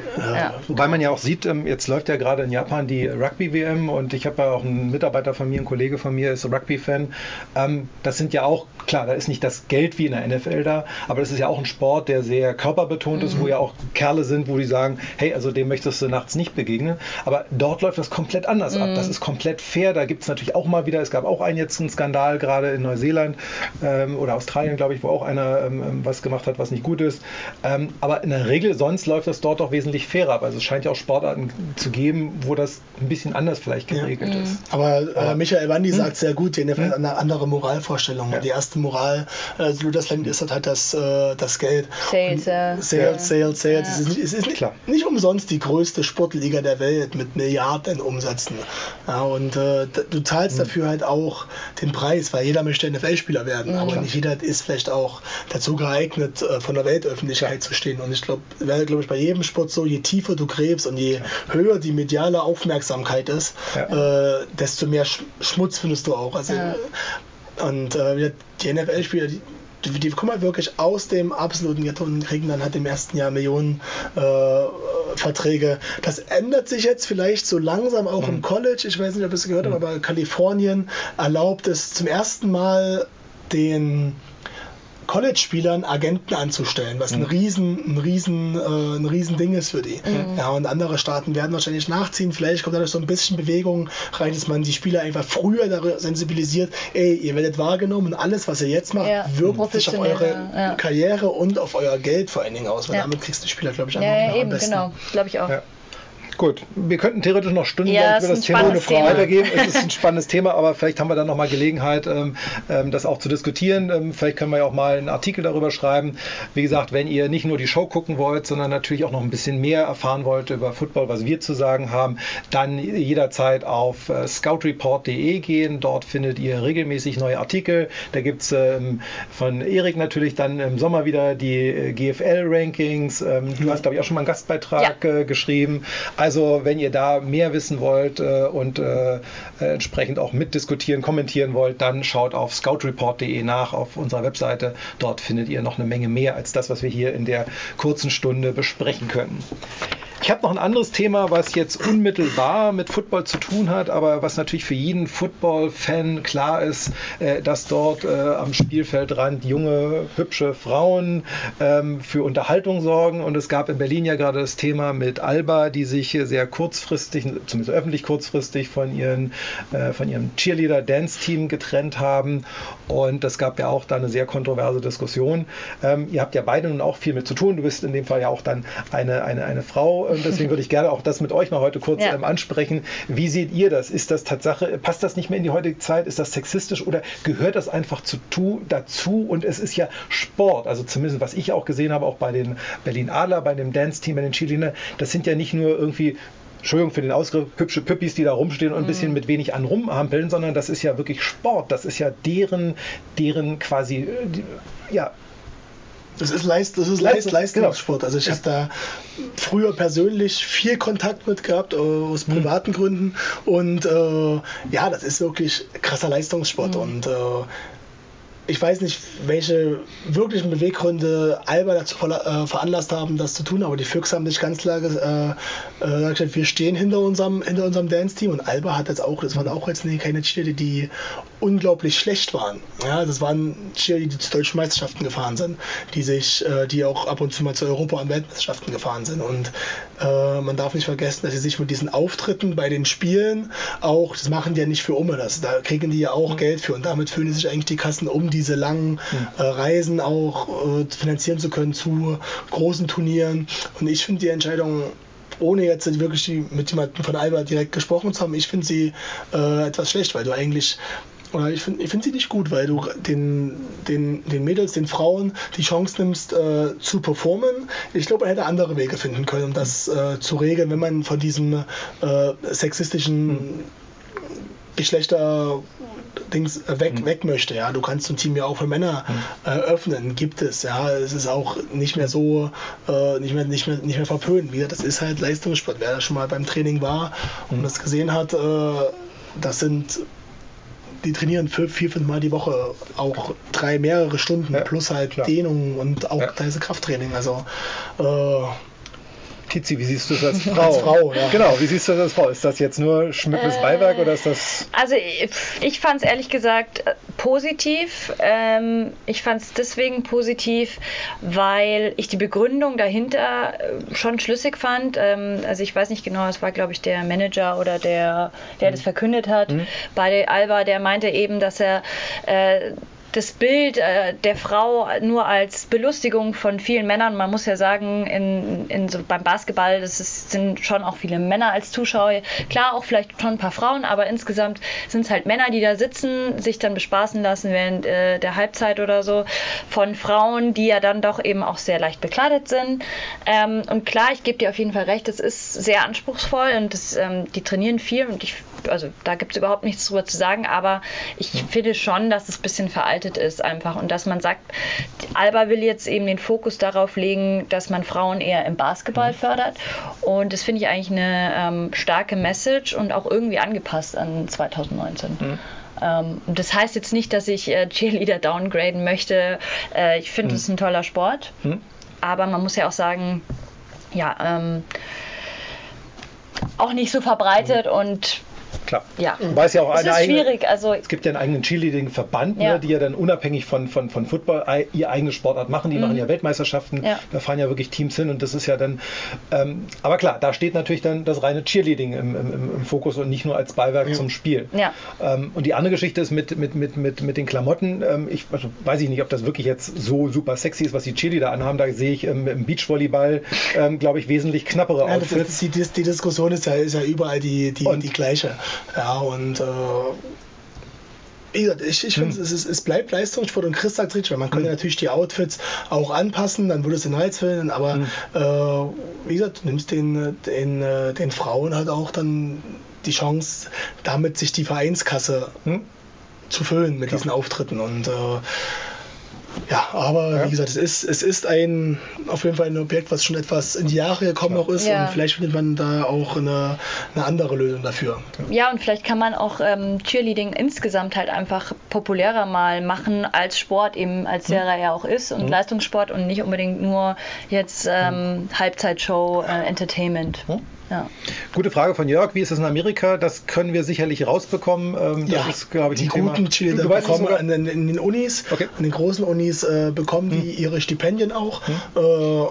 Wobei man ja auch sieht, ähm, jetzt läuft ja gerade in Japan die Rugby-WM und ich habe ja auch einen Mitarbeiter von mir, ein Kollege von mir ist Rugby-Fan. Ähm, das sind ja auch, klar, da ist nicht das Geld wie in der NFL da, aber das ist ja auch ein Sport, der sehr körperbetont mhm. ist, wo mhm. ja auch Kerle sind, wo die sagen, hey, also dem möchtest du nachts nicht begegnen. Aber dort läuft das komplett anders mhm. ab. Das ist komplett fair. Da gibt es natürlich auch mal wieder, es gab auch einen jetzt einen Skandal gerade in Neuseeland ähm, oder Australien, glaube ich, wo auch einer ähm, ähm, was gemacht hat, was nicht gut ist. Ähm, aber in der Regel, sonst läuft das dort auch wesentlich fairer ab. Also es scheint ja auch Sportarten zu geben, wo das ein bisschen anders vielleicht geregelt ja. ist. Mhm. Aber, äh, Michael Wandi hm? sagt sehr gut, die NFL hm? eine andere andere Moralvorstellung. Ja. Die erste Moral äh, Luthersland ist halt das, äh, das Geld. Sales, ja. Sales, Sales, Sales. Ja. Es ist, es ist nicht, nicht, umsonst die größte Sportliga der Welt mit Milliarden Umsätzen. Ja, und äh, du zahlst mhm. dafür halt auch den Preis, weil jeder möchte NFL-Spieler werden, mhm. aber Klar. nicht jeder ist vielleicht auch dazu geeignet, äh, von der Weltöffentlichkeit zu stehen. Und ich glaube, wäre glaube ich bei jedem Sport so, je tiefer du gräbst und je höher die mediale Aufmerksamkeit ist, äh, desto mehr Schmutz findest du auch. Also und äh, die NFL-Spieler, die, die, kommen halt wirklich aus dem absoluten Ghetto und kriegen dann halt im ersten Jahr Millionen äh, Verträge. Das ändert sich jetzt vielleicht so langsam auch mhm. im College. Ich weiß nicht, ob ihr es gehört habt, mhm. aber Kalifornien erlaubt es zum ersten Mal den College-Spielern Agenten anzustellen, was mhm. ein riesen, ein riesen, äh, ein riesen Ding ist für die. Mhm. Ja, und andere Staaten werden wahrscheinlich nachziehen. Vielleicht kommt da so ein bisschen Bewegung rein, dass man die Spieler einfach früher darüber sensibilisiert, ey, ihr werdet wahrgenommen und alles, was ihr jetzt macht, ja, wirkt sich auf eure ja. Karriere und auf euer Geld vor allen Dingen aus, weil damit kriegst du die Spieler, glaube ich, einfach ja, ja, eben, am besten. genau, glaube ich auch. Gut, wir könnten theoretisch noch stundenlang ja, über das Thema ohne Frau weitergeben. Es ist ein spannendes Thema, aber vielleicht haben wir dann nochmal Gelegenheit, ähm, ähm, das auch zu diskutieren. Ähm, vielleicht können wir ja auch mal einen Artikel darüber schreiben. Wie gesagt, wenn ihr nicht nur die Show gucken wollt, sondern natürlich auch noch ein bisschen mehr erfahren wollt über Football, was wir zu sagen haben, dann jederzeit auf äh, scoutreport.de gehen. Dort findet ihr regelmäßig neue Artikel. Da gibt es von Erik natürlich dann im Sommer wieder die äh, GFL-Rankings. Du hast, glaube ich, auch schon mal einen Gastbeitrag ja. äh, geschrieben. Also wenn ihr da mehr wissen wollt äh, und äh, entsprechend auch mitdiskutieren, kommentieren wollt, dann schaut auf scoutreport.de nach auf unserer Webseite. Dort findet ihr noch eine Menge mehr als das, was wir hier in der kurzen Stunde besprechen können. Ich habe noch ein anderes Thema, was jetzt unmittelbar mit Football zu tun hat, aber was natürlich für jeden Football-Fan klar ist, äh, dass dort äh, am Spielfeldrand junge, hübsche Frauen ähm, für Unterhaltung sorgen. Und es gab in Berlin ja gerade das Thema mit Alba, die sich sehr kurzfristig, zumindest öffentlich kurzfristig, von, ihren, äh, von ihrem Cheerleader-Dance-Team getrennt haben. Und es gab ja auch da eine sehr kontroverse Diskussion. Ähm, ihr habt ja beide nun auch viel mit zu tun. Du bist in dem Fall ja auch dann eine, eine, eine Frau. Und deswegen würde ich gerne auch das mit euch mal heute kurz ja. ähm, ansprechen. Wie seht ihr das? Ist das Tatsache, passt das nicht mehr in die heutige Zeit? Ist das sexistisch oder gehört das einfach zu, tu, dazu? Und es ist ja Sport. Also zumindest, was ich auch gesehen habe, auch bei den Berlin Adler, bei dem Dance-Team, bei den Chiliner, das sind ja nicht nur irgendwie Entschuldigung für den Ausgriff, hübsche Püppis, die da rumstehen und ein bisschen mhm. mit wenig an rumhampeln, sondern das ist ja wirklich Sport. Das ist ja deren, deren quasi, äh, ja, das ist, Leist, das ist Leist, Leistungssport. Also ich habe da früher persönlich viel Kontakt mit gehabt, äh, aus mhm. privaten. Gründen. Und äh, ja, das ist wirklich krasser Leistungssport. Mhm. Und äh, ich weiß nicht, welche wirklichen Beweggründe Alba dazu äh, veranlasst haben, das zu tun, aber die Füchse haben sich ganz klar äh, äh, gesagt, wir stehen hinter unserem, hinter unserem Dance-Team und Alba hat jetzt auch, das waren auch jetzt keine Cheerleader, die unglaublich schlecht waren. Ja, das waren Cheerleader, die zu deutschen Meisterschaften gefahren sind, die sich, äh, die auch ab und zu mal zu Europa- und Weltmeisterschaften gefahren sind und äh, man darf nicht vergessen, dass sie sich mit diesen Auftritten bei den Spielen auch, das machen die ja nicht für Umme, das, da kriegen die ja auch. Geld für und damit füllen sich eigentlich die Kassen um diese langen mhm. äh, Reisen auch äh, finanzieren zu können zu großen Turnieren. Und ich finde die Entscheidung ohne jetzt wirklich mit jemandem von Alba direkt gesprochen zu haben, ich finde sie äh, etwas schlecht, weil du eigentlich oder ich finde ich find sie nicht gut, weil du den, den, den Mädels, den Frauen die Chance nimmst äh, zu performen. Ich glaube, man hätte andere Wege finden können, um das äh, zu regeln, wenn man von diesem äh, sexistischen hm. Geschlechter Dings weg, mhm. weg möchte. Ja, du kannst ein Team ja auch für Männer mhm. äh, öffnen, gibt es. Ja, es ist auch nicht mehr so, äh, nicht mehr, nicht mehr, nicht mehr verpönt. Wieder, das ist halt Leistungssport. Wer da schon mal beim Training war und mhm. das gesehen hat, äh, das sind die trainieren vier, vier, fünf Mal die Woche, auch drei, mehrere Stunden, ja, plus halt klar. Dehnung und auch ja. teilweise Krafttraining. Also äh, Tizi, wie siehst du das als Frau? Als Frau, ja. Genau, wie siehst du das als Frau? Ist das jetzt nur schmückendes äh, Beiwerk oder ist das. Also, ich, ich fand es ehrlich gesagt äh, positiv. Ähm, ich fand es deswegen positiv, weil ich die Begründung dahinter äh, schon schlüssig fand. Ähm, also, ich weiß nicht genau, es war, glaube ich, der Manager oder der, der mhm. das verkündet hat mhm. bei Alba, der meinte eben, dass er. Äh, das Bild äh, der Frau nur als Belustigung von vielen Männern. Man muss ja sagen, in, in so beim Basketball das ist, sind schon auch viele Männer als Zuschauer. Klar, auch vielleicht schon ein paar Frauen, aber insgesamt sind es halt Männer, die da sitzen, sich dann bespaßen lassen während äh, der Halbzeit oder so von Frauen, die ja dann doch eben auch sehr leicht bekleidet sind. Ähm, und klar, ich gebe dir auf jeden Fall recht, es ist sehr anspruchsvoll und das, ähm, die trainieren viel und ich, also da gibt es überhaupt nichts drüber zu sagen, aber ich finde schon, dass es ein bisschen veraltet ist einfach und dass man sagt, Alba will jetzt eben den Fokus darauf legen, dass man Frauen eher im Basketball mhm. fördert und das finde ich eigentlich eine ähm, starke Message und auch irgendwie angepasst an 2019. Mhm. Ähm, das heißt jetzt nicht, dass ich äh, Cheerleader downgraden möchte. Äh, ich finde, es mhm. ein toller Sport. Mhm. Aber man muss ja auch sagen, ja, ähm, auch nicht so verbreitet mhm. und Klar. Ja. Wobei es ja auch es eine ist eigene, schwierig. Also es gibt ja einen eigenen Cheerleading-Verband, ja. ne, die ja dann unabhängig von, von, von Football ihr eigene Sportart machen. Die mhm. machen ja Weltmeisterschaften, ja. da fahren ja wirklich Teams hin und das ist ja dann. Ähm, aber klar, da steht natürlich dann das reine Cheerleading im, im, im Fokus und nicht nur als Beiwerk ja. zum Spiel. Ja. Ähm, und die andere Geschichte ist mit, mit, mit, mit, mit den Klamotten. Ähm, ich also weiß ich nicht, ob das wirklich jetzt so super sexy ist, was die Cheerleader anhaben. Da sehe ich ähm, im Beachvolleyball, ähm, glaube ich, wesentlich knappere Outfits. Das ist, die, die, Diskussion ist ja, ist ja überall die, die, die gleiche. Ja, und äh, ich, ich finde, hm. es, es bleibt Leistungssport und Chris sagt richtig, weil man könnte hm. natürlich die Outfits auch anpassen, dann würde es den Reiz finden, aber hm. äh, wie gesagt, du nimmst den, den, äh, den Frauen halt auch dann die Chance, damit sich die Vereinskasse hm. zu füllen mit Klar. diesen Auftritten und äh, Ja, aber ja. wie gesagt, es ist, es ist ein auf jeden Fall ein Objekt, was schon etwas in die Jahre gekommen auch ist ja. und vielleicht findet man da auch eine, eine andere Lösung dafür. Ja, und vielleicht kann man auch ähm, Cheerleading insgesamt halt einfach populärer mal machen als Sport, eben als der mhm. er ja auch ist und mhm. Leistungssport und nicht unbedingt nur jetzt ähm, mhm. Halbzeitshow, äh, Entertainment. Mhm. Ja. Gute Frage von Jörg. Wie ist das in Amerika? Das können wir sicherlich rausbekommen. Ähm, das ja, ist, glaube ich, die guten Cheerleader bekommen in, in, den Unis, okay. in den großen Unis äh, bekommen die hm. ihre Stipendien auch. Hm. Äh,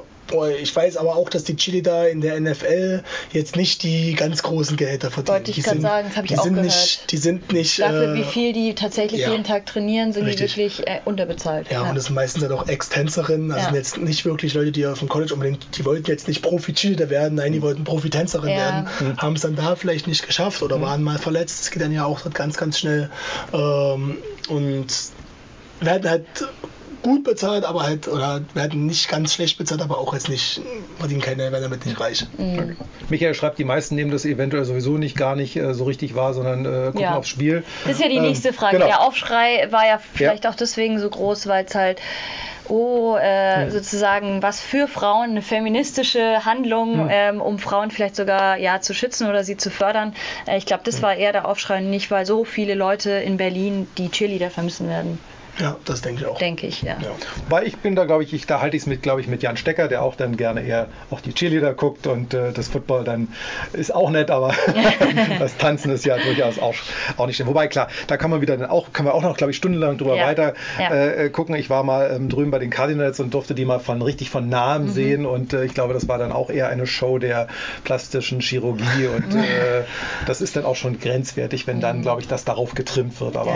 ich weiß aber auch, dass die Chili da in der NFL jetzt nicht die ganz großen Gehälter verdienen. Wollte ich gerade sagen, das habe ich auch gehört. Nicht, die sind nicht... Dafür, äh, wie viel die tatsächlich ja, jeden Tag trainieren, sind richtig. die wirklich äh, unterbezahlt. Ja, ja, und das sind meistens dann auch Ex-Tänzerinnen. Das ja. sind jetzt nicht wirklich Leute, die auf dem College unbedingt... Die wollten jetzt nicht Profi-Cheerleader werden, nein, die wollten Profi-Tänzerin werden. Mhm. Haben es dann da vielleicht nicht geschafft oder mhm. waren mal verletzt. Das geht dann ja auch ganz, ganz schnell. Ähm, und werden halt gut bezahlt, aber halt, oder werden nicht ganz schlecht bezahlt, aber auch jetzt nicht, verdienen keine, werden damit nicht reich. Mhm. Michael schreibt, die meisten nehmen das eventuell sowieso nicht gar nicht äh, so richtig wahr, sondern äh, gucken ja. aufs Spiel. Das ist ja die ähm, nächste Frage. Genau. Der Aufschrei war ja vielleicht ja. auch deswegen so groß, weil es halt oh, äh, sozusagen was für Frauen, eine feministische Handlung, hm. ähm, um Frauen vielleicht sogar ja zu schützen oder sie zu fördern. Äh, ich glaube, das hm. war eher der Aufschrei, nicht weil so viele Leute in Berlin die Cheerleader vermissen werden. Ja, das denke ich auch. Denke ich, ja. ja. Weil ich bin da, glaube ich, ich, da halte ich es mit, glaube ich, mit Jan Stecker, der auch dann gerne eher auch die Cheerleader guckt und äh, das Football dann ist auch nett, aber das Tanzen ist ja durchaus auch, auch nicht schlimm. Wobei, klar, da kann man wieder dann auch, können wir auch noch, glaube ich, stundenlang drüber ja. weiter ja. Äh, gucken. Ich war mal ähm, drüben bei den Cardinals und durfte die mal von richtig von nahem mhm. sehen und äh, ich glaube, das war dann auch eher eine Show der plastischen Chirurgie und äh, das ist dann auch schon grenzwertig, wenn dann, glaube ich, das darauf getrimmt wird. Aber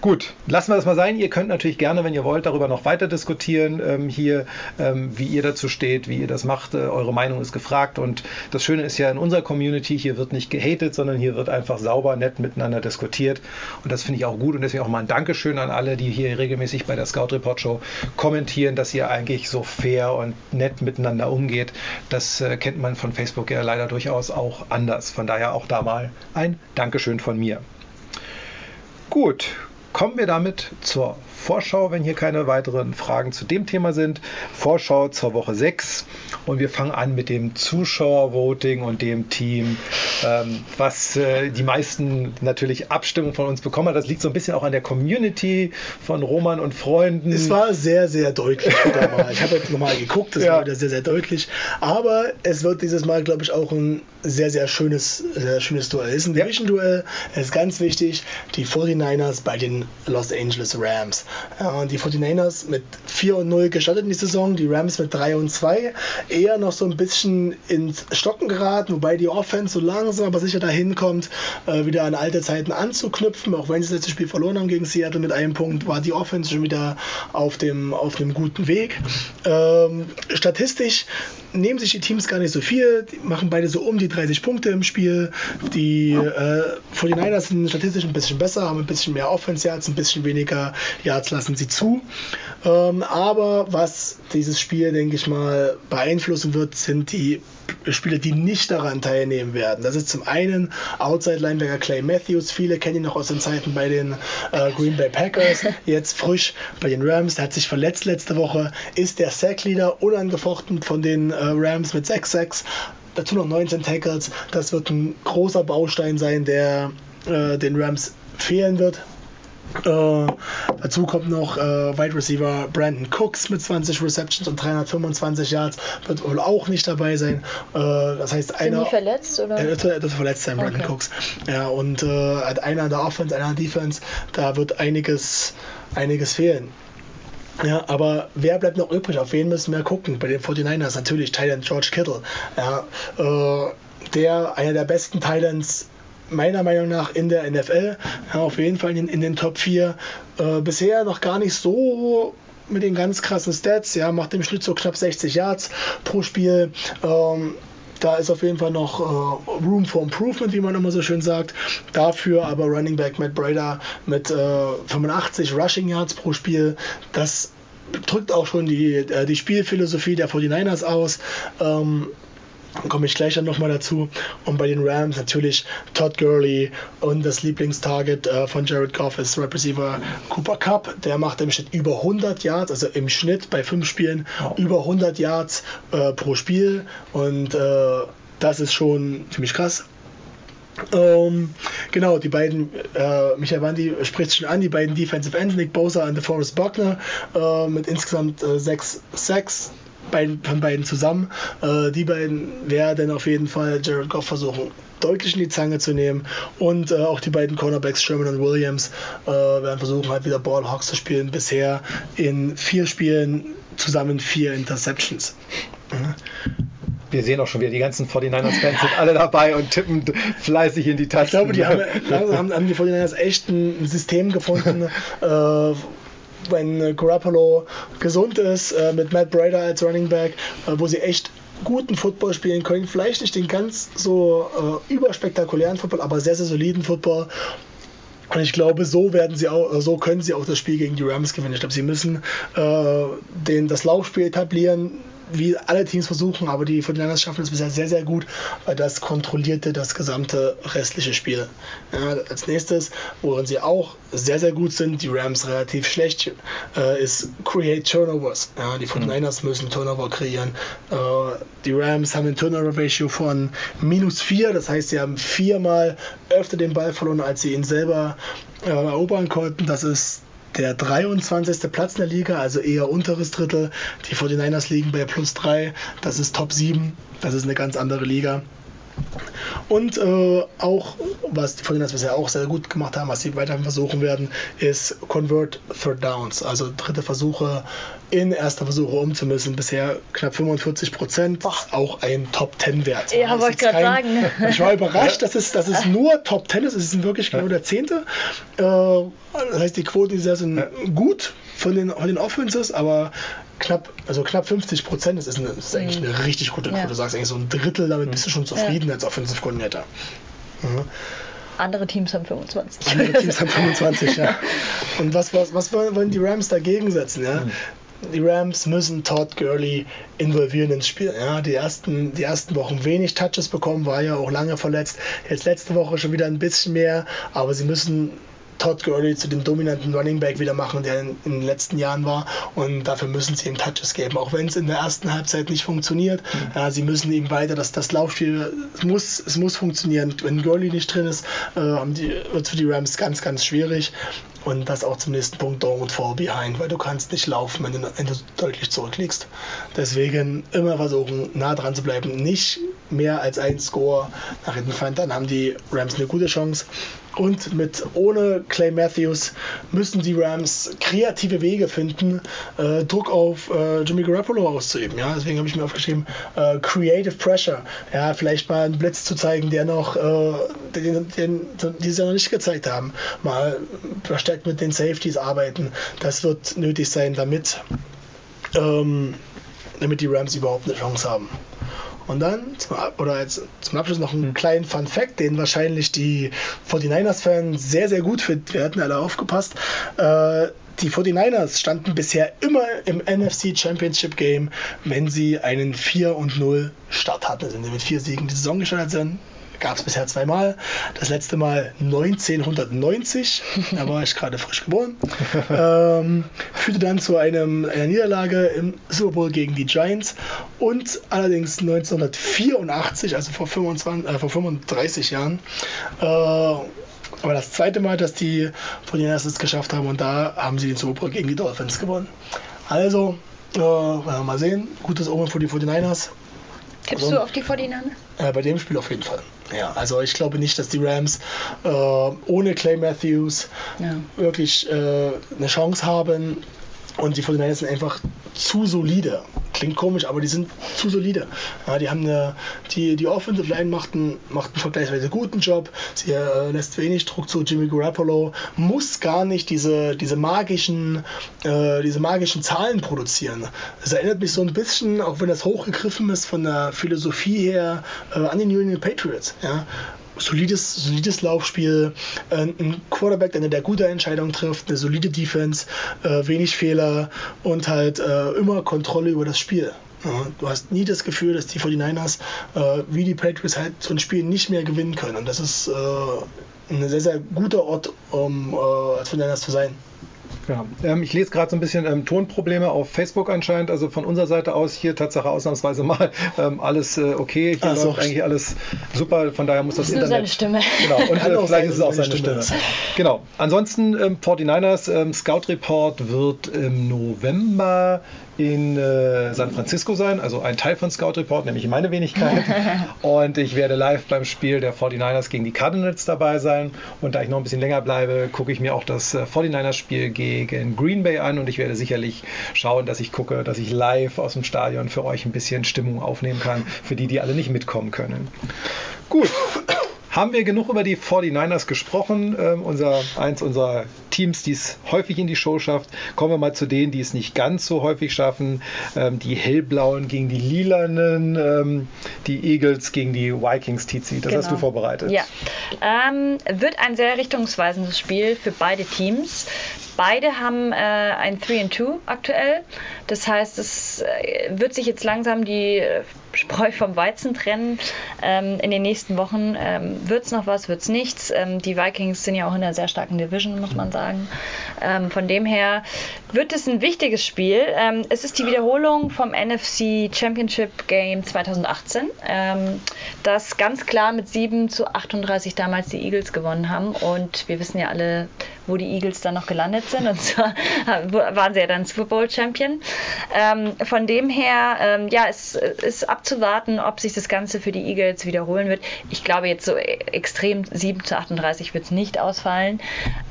Gut, lassen wir das mal sein. Ihr könnt natürlich gerne, wenn ihr wollt, darüber noch weiter diskutieren ähm, hier, ähm, wie ihr dazu steht, wie ihr das macht. Äh, eure Meinung ist gefragt. Und das Schöne ist ja in unserer Community, hier wird nicht gehatet, sondern hier wird einfach sauber, nett miteinander diskutiert. Und das finde ich auch gut. Und deswegen auch mal ein Dankeschön an alle, die hier regelmäßig bei der Scout Report Show kommentieren, dass ihr eigentlich so fair und nett miteinander umgeht. Das äh, kennt man von Facebook ja leider durchaus auch anders. Von daher auch da mal ein Dankeschön von mir. Gut, kommen wir damit zur Vorschau, wenn hier keine weiteren Fragen zu dem Thema sind. Vorschau zur Woche 6 und wir fangen an mit dem Zuschauervoting und dem Team, ähm, was äh, die meisten natürlich Abstimmung von uns bekommen hat. Das liegt so ein bisschen auch an der Community von Roman und Freunden. Es war sehr, sehr deutlich Ich habe jetzt nochmal geguckt, es ja. war wieder sehr, sehr deutlich. Aber es wird dieses Mal, glaube ich, auch ein sehr, sehr schönes, sehr schönes Duell. Es ist ein Division-Duell. Es ist ganz wichtig. Die 49ers bei den Los Angeles Rams. Ja, die 49ers mit 4 und 0 gestartet in die Saison, die Rams mit 3 und 2 eher noch so ein bisschen ins Stocken geraten, wobei die Offense so langsam aber sicher dahin kommt, äh, wieder an alte Zeiten anzuknüpfen. Auch wenn sie das letzte Spiel verloren haben gegen Seattle mit einem Punkt, war die Offense schon wieder auf dem, auf dem guten Weg. Ähm, statistisch nehmen sich die Teams gar nicht so viel, die machen beide so um die 30 Punkte im Spiel. Die äh, 49ers sind statistisch ein bisschen besser, haben ein bisschen mehr Offense-Yards, ein bisschen weniger Yards lassen sie zu. Ähm, aber was dieses Spiel, denke ich mal, beeinflussen wird, sind die Spieler, die nicht daran teilnehmen werden. Das ist zum einen Outside-Linebacker Clay Matthews. Viele kennen ihn noch aus den Zeiten bei den äh, Green Bay Packers. Jetzt frisch bei den Rams. Der hat sich verletzt letzte Woche. Ist der Sack-Leader unangefochten von den äh, Rams mit 6 Sacks. Dazu noch 19 Tackles. Das wird ein großer Baustein sein, der äh, den Rams fehlen wird. Äh, dazu kommt noch äh, Wide Receiver Brandon Cooks mit 20 Receptions und 325 Yards, wird wohl auch nicht dabei sein. Äh, das heißt, Sind einer. Verletzt oder? Er wird verletzt sein, Brandon okay. Cooks. Ja, und äh, hat einer in der Offense, einer in der Defense, da wird einiges, einiges fehlen. Ja, aber wer bleibt noch übrig? Auf wen müssen wir gucken? Bei den 49ers natürlich Thailand George Kittle. Ja, äh, der einer der besten Thailands meiner Meinung nach in der NFL. Ja, auf jeden Fall in, in den Top 4. Äh, bisher noch gar nicht so mit den ganz krassen Stats. Ja, macht im Schnitt so knapp 60 Yards pro Spiel. Ähm, da ist auf jeden Fall noch äh, Room for Improvement, wie man immer so schön sagt. Dafür aber Running Back Matt Brader mit äh, 85 Rushing Yards pro Spiel. Das drückt auch schon die, äh, die Spielphilosophie der 49ers aus. Ähm, komme ich gleich dann nochmal dazu. Und bei den Rams natürlich Todd Gurley und das Lieblingstarget äh, von Jared Goff ist Wide Receiver Cooper Cup. Der macht im Schnitt über 100 Yards, also im Schnitt bei fünf Spielen wow. über 100 Yards äh, pro Spiel. Und äh, das ist schon ziemlich krass. Ähm, genau, die beiden, äh, Michael Wandi spricht schon an, die beiden Defensive Ends, Nick Bosa und DeForest Buckner, äh, mit insgesamt äh, sechs Sacks beiden, von beiden zusammen. Äh, die beiden werden auf jeden Fall Jared Goff versuchen, deutlich in die Zange zu nehmen. Und äh, auch die beiden Cornerbacks Sherman und Williams äh, werden versuchen, halt wieder Ballhawks zu spielen. Bisher in vier Spielen zusammen vier Interceptions. Mhm wir sehen auch schon wieder, die ganzen 49ers-Fans sind alle dabei und tippen fleißig in die Tasten. Ich glaube, die haben, haben, haben die 49ers echt ein System gefunden, äh, wenn Garoppolo gesund ist, äh, mit Matt Brader als Running Back, äh, wo sie echt guten Football spielen können. Vielleicht nicht den ganz so äh, überspektakulären Football, aber sehr, sehr soliden Football. Und ich glaube, so werden sie auch, so können sie auch das Spiel gegen die Rams gewinnen. Ich glaube, sie müssen äh, den, das Laufspiel etablieren, wie alle Teams versuchen, aber die 49ers schaffen es bisher sehr, sehr gut, weil das kontrollierte das gesamte restliche Spiel. Ja, als nächstes, worin sie auch sehr, sehr gut sind, die Rams relativ schlecht, äh, ist Create Turnovers. Ja, die 49ers mhm. müssen Turnover kreieren. Äh, die Rams haben ein Turnover-Ratio von minus 4, das heißt, sie haben viermal öfter den Ball verloren, als sie ihn selber äh, erobern konnten. Das ist der 23. Platz in der Liga, also eher unteres Drittel. Die 49ers liegen bei plus 3, das ist Top 7, das ist eine ganz andere Liga. Und äh, auch, was die 49ers bisher auch sehr gut gemacht haben, was sie weiterhin versuchen werden, ist Convert Third Downs, also dritte Versuche in erster Versuche umzumüssen. Bisher knapp 45 Prozent, auch ein Top 10 Wert. Ja, wollte ich gerade sagen. Ich war überrascht, dass es, dass es nur Top 10 ist. Es ist wirklich genau der zehnte. Äh, das heißt, die Quoten sind gut von den, von den Offenses, aber knapp, also knapp 50 Prozent, das ist, eine, das ist eigentlich eine richtig gute Quote. Ja. Du sagst eigentlich so ein Drittel, damit bist du schon zufrieden ja. als Offensive Coordinator. Mhm. Andere Teams haben 25. Andere Teams haben 25, ja. Und was, was, was wollen die Rams dagegen setzen? Ja? Mhm. Die Rams müssen Todd Gurley involvieren ins Spiel. Ja, die, ersten, die ersten Wochen wenig Touches bekommen, war ja auch lange verletzt. Jetzt letzte Woche schon wieder ein bisschen mehr, aber sie müssen Todd Gurley zu dem dominanten Running Back wieder machen, der in, in, den letzten Jahren war. Und dafür müssen sie ihm Touches geben, auch wenn es in der ersten Halbzeit nicht funktioniert. Mhm. Ja, sie müssen ihm weiter, dass das Laufspiel es muss, es muss funktionieren. Wenn Gurley nicht drin ist, äh, wird es für die Rams ganz, ganz schwierig. Und das auch zum nächsten Punkt, don't fall behind, weil du kannst nicht laufen, wenn du, wenn du deutlich zurückliegst. Deswegen immer versuchen, nah dran zu bleiben. Nicht mehr als ein Score nach hinten fallen, dann haben die Rams eine gute Chance. Und mit ohne Clay Matthews müssen die Rams kreative Wege finden, äh, Druck auf äh, Jimmy Garoppolo auszuüben. Ja? Deswegen habe ich mir aufgeschrieben, äh, Creative Pressure. Ja, vielleicht mal einen Blitz zu zeigen, der noch, äh, den, den, die sie noch nicht gezeigt haben. Mal verstärkt mit den Safeties arbeiten. Das wird nötig sein, damit, ähm, damit die Rams überhaupt eine Chance haben. Und dann, zum, oder als, zum Abschluss noch einen hm. kleinen Fun Fact, den wahrscheinlich die 49ers-Fans sehr, sehr gut finden. Wir hatten alle aufgepasst. Äh, die 49ers standen bisher immer im NFC Championship Game, wenn sie einen 4 und 0 Start hatten, wenn sie mit vier Siegen die Saison gestartet sind gab es bisher zweimal. Das letzte Mal 1990, da war ich gerade frisch geboren. ähm, führte dann zu einem, einer Niederlage im Super Bowl gegen die Giants und allerdings 1984, also vor, 25, äh, vor 35 Jahren, äh, aber das zweite Mal, dass die von den es geschafft haben und da haben sie den Super Bowl gegen die Dolphins gewonnen. Also, äh, mal sehen. Gutes Omen für die 49ers. Tippst also, du auf die 49ers? Äh, bei dem Spiel auf jeden Fall. Ja, also ich glaube nicht, dass die Rams äh, ohne Clay Matthews ja. wirklich äh, eine Chance haben. Und die 49ers sind einfach zu solide. Klingt komisch, aber die sind zu solide. Ja, die haben eine, die, die Offensive Line macht einen, macht einen vergleichsweise guten Job. Sie äh, lässt wenig Druck zu. Jimmy Garoppolo muss gar nicht diese, diese magischen, äh, diese magischen Zahlen produzieren. Das erinnert mich so ein bisschen, auch wenn das hochgegriffen ist von der Philosophie her, äh, an den Union Patriots. Ja? Solides, solides Laufspiel, äh, ein Quarterback, der eine gute Entscheidung trifft, eine solide Defense, äh, wenig Fehler und halt äh, immer Kontrolle über das Spiel. du hast nie das Gefühl, dass die 49ers äh, wie die Patriots halt so ein Spiel nicht mehr gewinnen können. Und das ist äh, ein sehr, sehr guter Ort, um äh, als 49ers zu sein. Ja, ähm, ich lese gerade so ein bisschen ähm, Tonprobleme auf Facebook anscheinend. Also von unserer Seite aus hier Tatsache ausnahmsweise mal ähm, alles äh, okay. Hier Ach, läuft eigentlich alles super. Von daher muss das, das ist Internet. Seine Stimme. Genau. Und äh, vielleicht ist es auch seine Stimme. Stimme. Genau. Ansonsten 49ers ähm, Scout Report wird im November in äh, San Francisco sein, also ein Teil von Scout Report, nämlich meine Wenigkeit. und ich werde live beim Spiel der 49ers gegen die Cardinals dabei sein. Und da ich noch ein bisschen länger bleibe, gucke ich mir auch das äh, 49ers-Spiel gegen Green Bay an und ich werde sicherlich schauen, dass ich gucke, dass ich live aus dem Stadion für euch ein bisschen Stimmung aufnehmen kann, für die, die alle nicht mitkommen können. Gut haben wir genug über die 49ers gesprochen. Ähm, unser, eins unserer Teams, die es häufig in die Show schafft. Kommen wir mal zu denen, die es nicht ganz so häufig schaffen. Ähm, die Hellblauen gegen die Lilanen, ähm, die Eagles gegen die Vikings, Tizi. Das genau. hast du vorbereitet. Ja. Ähm, wird ein sehr richtungsweisendes Spiel für beide Teams. Beide haben äh, ein 3 and 2 aktuell. Das heißt, es äh, wird sich jetzt langsam die äh, Spreu vom Weizen trennen. Ähm, in den nächsten Wochen ähm, wird es noch was, wird es nichts. Ähm, die Vikings sind ja auch in einer sehr starken Division, muss man sagen. Ähm, von dem her wird es ein wichtiges Spiel. Ähm, es ist die Wiederholung vom NFC Championship Game 2018, ähm, das ganz klar mit 7 zu 38 damals die Eagles gewonnen haben. Und wir wissen ja alle, wo die Eagles dann noch gelandet sind. Und zwar waren sie ja dann Super Bowl Champion. Von dem her, ja, es ist abzuwarten, ob sich das Ganze für die Eagles wiederholen wird. Ich glaube, jetzt so extrem 7 zu 38 wird es nicht ausfallen.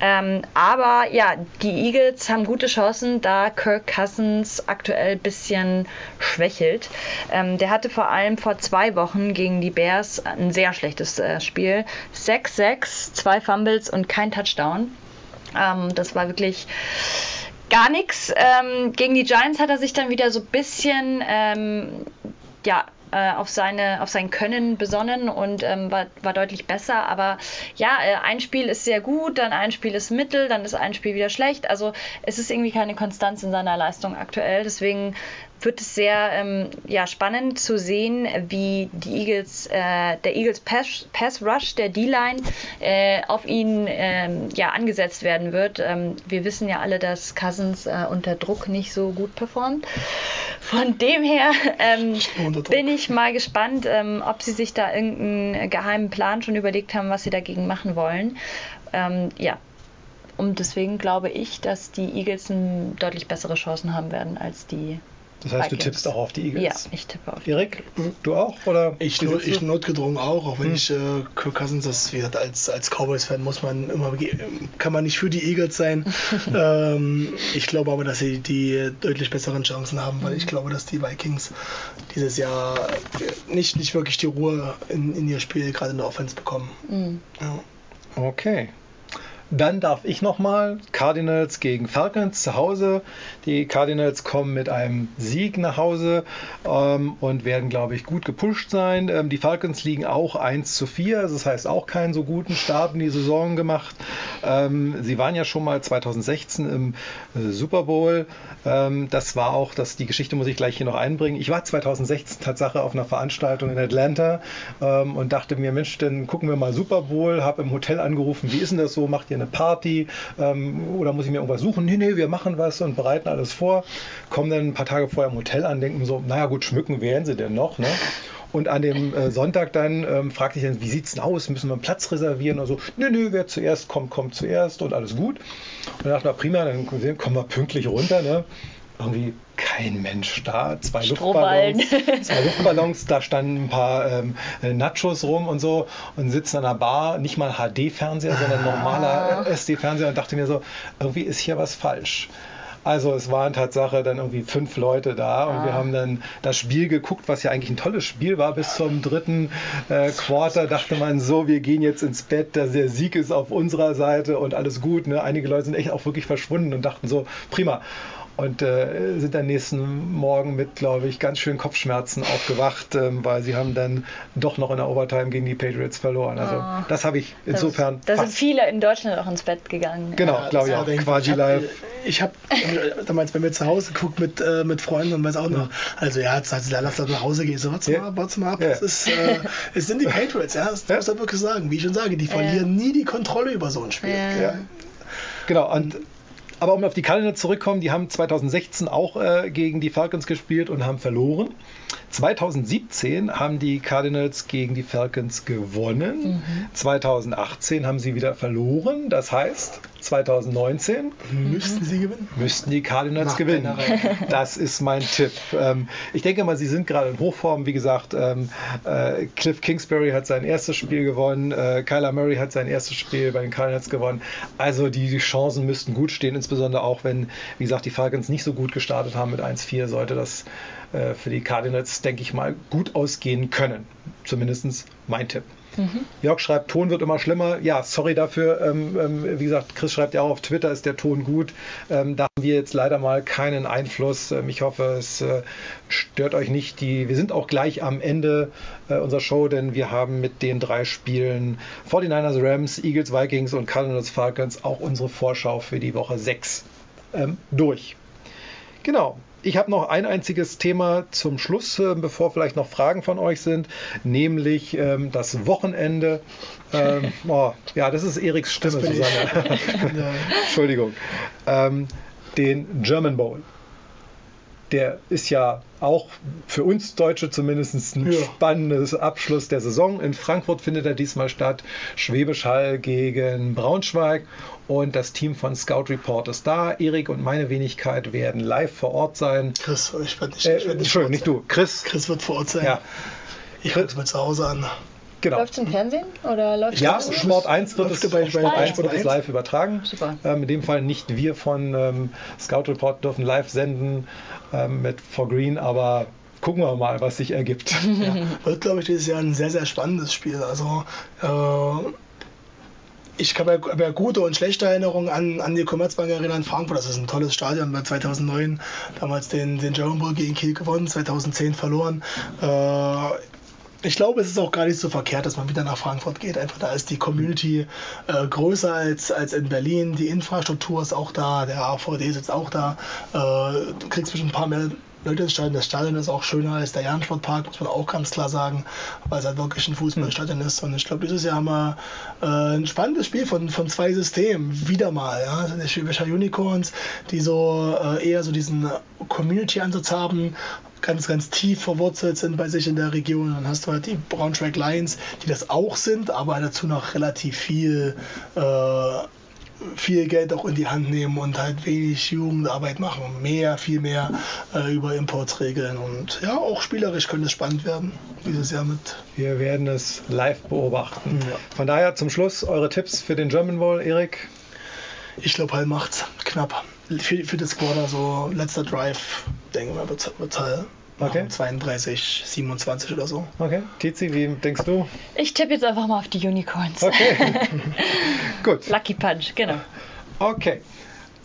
Ähm, aber ja, die Eagles haben gute Chancen, da Kirk Cousins aktuell ein bisschen schwächelt. Ähm, der hatte vor allem vor zwei Wochen gegen die Bears ein sehr schlechtes äh, Spiel. 6-6, zwei Fumbles und kein Touchdown. Ähm, das war wirklich gar nichts. Ähm, gegen die Giants hat er sich dann wieder so ein bisschen ähm, ja, äh, auf, seine, auf sein Können besonnen und ähm, war, war deutlich besser. Aber ja, äh, ein Spiel ist sehr gut, dann ein Spiel ist mittel, dann ist ein Spiel wieder schlecht. Also es ist irgendwie keine Konstanz in seiner Leistung aktuell. Deswegen wird es sehr ähm, ja, spannend zu sehen, wie die Eagles, äh, der Eagles Pass, Pass Rush, der D-Line, äh, auf ihn ähm, ja, angesetzt werden wird. Ähm, wir wissen ja alle, dass Cousins äh, unter Druck nicht so gut performt. Von dem her ähm, bin ich mal gespannt, ähm, ob sie sich da irgendeinen geheimen Plan schon überlegt haben, was sie dagegen machen wollen. Ähm, ja, und deswegen glaube ich, dass die Eagles deutlich bessere Chancen haben werden als die das heißt, Vikings. du tippst auch auf die Eagles? Ja, ich tippe auf die Erik, du auch? Oder ich, nur, ich notgedrungen auch, auch wenn hm. ich äh, Kirk Cousins, das, gesagt, als, als Cowboys-Fan muss man immer, kann man nicht für die Eagles sein. ähm, ich glaube aber, dass sie die deutlich besseren Chancen haben, weil ich hm. glaube, dass die Vikings dieses Jahr nicht, nicht wirklich die Ruhe in, in ihr Spiel gerade in der Offense bekommen. Mhm. Ja. Okay. Dann darf ich nochmal Cardinals gegen Falcons zu Hause. Die Cardinals kommen mit einem Sieg nach Hause ähm, und werden, glaube ich, gut gepusht sein. Ähm, die Falcons liegen auch 1 zu 4, also das heißt auch keinen so guten Start in die Saison gemacht. Ähm, sie waren ja schon mal 2016 im äh, Super Bowl. Ähm, das war auch, das, die Geschichte muss ich gleich hier noch einbringen. Ich war 2016 Tatsache auf einer Veranstaltung in Atlanta ähm, und dachte mir, Mensch, dann gucken wir mal Super Bowl, habe im Hotel angerufen, wie ist denn das so, macht ihr eine Party ähm, oder muss ich mir irgendwas suchen? Nee, nee, wir machen was und bereiten alles vor. Kommen dann ein paar Tage vorher im Hotel an, denken so, naja gut, schmücken werden sie denn noch, ne? Und an dem äh, Sonntag dann ähm, fragte ich dann, wie sieht's denn aus? Müssen wir einen Platz reservieren oder so? Nö, nö, wer zuerst kommt, kommt zuerst und alles gut. Und dann dachte ich, prima, dann kommen wir pünktlich runter, ne? irgendwie kein Mensch da. Zwei Luftballons, zwei Luftballons, da standen ein paar ähm, Nachos rum und so und sitzen an der Bar, nicht mal HD-Fernseher, sondern normaler ah. SD-Fernseher und dachte mir so, irgendwie ist hier was falsch. Also es waren Tatsache dann irgendwie fünf Leute da und ah. wir haben dann das Spiel geguckt, was ja eigentlich ein tolles Spiel war. Bis zum dritten äh, Quarter dachte man so, wir gehen jetzt ins Bett, dass der Sieg ist auf unserer Seite und alles gut. Ne? Einige Leute sind echt auch wirklich verschwunden und dachten so, prima und äh, sind dann nächsten Morgen mit, glaube ich, ganz schön Kopfschmerzen aufgewacht, ähm, weil sie haben dann doch noch in der Overtime gegen die Patriots verloren. Also oh, das habe ich insofern. Da sind viele in Deutschland auch ins Bett gegangen. Genau, glaube ich auch. Quasi live. ich habe damals bei mir zu Hause geguckt mit, äh, mit Freunden und weiß auch noch, also ja, jetzt hat sie lass das nach Hause gehen. So, warte mal, warte mal ab. Ja. Das ist, äh, es sind die Patriots, ja, das ja. muss man wirklich sagen. Wie ich schon sage, die verlieren nie die Kontrolle über so ein Spiel. Ja. Genau, und aber um auf die Cardinals zurückkommen, die haben 2016 auch äh, gegen die Falcons gespielt und haben verloren. 2017 haben die Cardinals gegen die Falcons gewonnen. Mhm. 2018 haben sie wieder verloren. Das heißt, 2019 müssten sie gewinnen. Müssten die Cardinals Nach gewinnen. Das ist mein Tipp. Ähm, ich denke mal, sie sind gerade in Hochform. Wie gesagt, ähm, äh, Cliff Kingsbury hat sein erstes Spiel gewonnen. Äh, Kyler Murray hat sein erstes Spiel bei den Cardinals gewonnen. Also die, die Chancen müssten gut stehen, insbesondere auch wenn, wie gesagt, die Falcons nicht so gut gestartet haben mit 1-4, sollte das äh, für die Cardinals, denke ich mal, gut ausgehen können. Zumindest mein Tipp. Mhm. Jörg schreibt, Ton wird immer schlimmer. Ja, sorry dafür. Ähm, ähm, wie gesagt, Chris schreibt ja auch auf Twitter, ist der Ton gut. Ähm, da haben wir jetzt leider mal keinen Einfluss. Ähm, ich hoffe, es äh, stört euch nicht. Die, wir sind auch gleich am Ende äh, unserer Show, denn wir haben mit den drei Spielen 49ers, Rams, Eagles, Vikings und Cardinals, Falcons auch unsere Vorschau für die Woche 6 ähm, durch. Genau, ich habe noch ein einziges Thema zum Schluss, äh, bevor vielleicht noch Fragen von euch sind, nämlich ähm, das Wochenende. Ähm, oh, ja, das ist Eriks Stimme, Susanne. Entschuldigung. Ähm, den German Bowl. Der ist ja auch für uns Deutsche zumindest ein ja. spannendes Abschluss der Saison. In Frankfurt findet er diesmal statt. Schwäbisch Hall gegen Braunschweig und das Team von Scout Report ist da. Erik und meine Wenigkeit werden live vor Ort sein. Chris, ich werde nicht, äh, ich werd nicht Entschuldigung, nicht du. Chris. Chris wird vor Ort sein. Ja. Ich gucke es mir zu Hause an. Genau. Läuft es im Fernsehen oder läuft Ja, Sport 1 wird es, Sport 1 wird es live übertragen. Super. Ähm, in dem Fall nicht wir von ähm, Scout Report dürfen live senden ähm, mit For Green, aber gucken wir mal, was sich ergibt. Ja. Wird, glaube ich, dieses Jahr ein sehr, sehr spannendes Spiel. Also äh, ich habe ja, gute und schlechte Erinnerungen an, an die Commerzbank Arena in Frankfurt. Das ist ein tolles Stadion. Bei 2009 damals den, den German Bowl gegen Kiel gewonnen, 2010 verloren. Äh, ich glaube, es ist auch gar nicht so verkehrt, dass man wieder nach Frankfurt geht. Einfach da ist die Community äh, größer als, als in Berlin. Die Infrastruktur ist auch da, der AVD sitzt auch da. Äh, du kriegst bestimmt ein paar mehr Stadion. Das Stadion ist auch schöner als der Jahn-Sportpark, muss man auch ganz klar sagen, weil es halt wirklich ein Fußballstadion ist. Und ich glaube, dieses Jahr haben wir äh, ein spannendes Spiel von, von zwei Systemen. Wieder mal. Ja? Das sind die Schwäbischer Unicorns, die so äh, eher so diesen Community-Ansatz haben, ganz, ganz tief verwurzelt sind bei sich in der Region. Dann hast du halt die Braunschweig Lions, die das auch sind, aber dazu noch relativ viel äh, viel Geld auch in die Hand nehmen und halt wenig Jugendarbeit machen. Mehr, viel mehr äh, über Imports regeln. Und ja, auch spielerisch könnte es spannend werden, dieses Jahr mit. Wir werden es live beobachten. Ja. Von daher zum Schluss eure Tipps für den German Bowl, Erik. Ich glaube, Hall macht's knapp. Für, für das Quarter so letzter Drive, denke mal, wird Hall Okay. 32, 27 oder so. Okay. Tizi, wie denkst du? Ich tippe jetzt einfach mal auf die Unicorns. Okay. Gut. Lucky Punch, genau. Okay.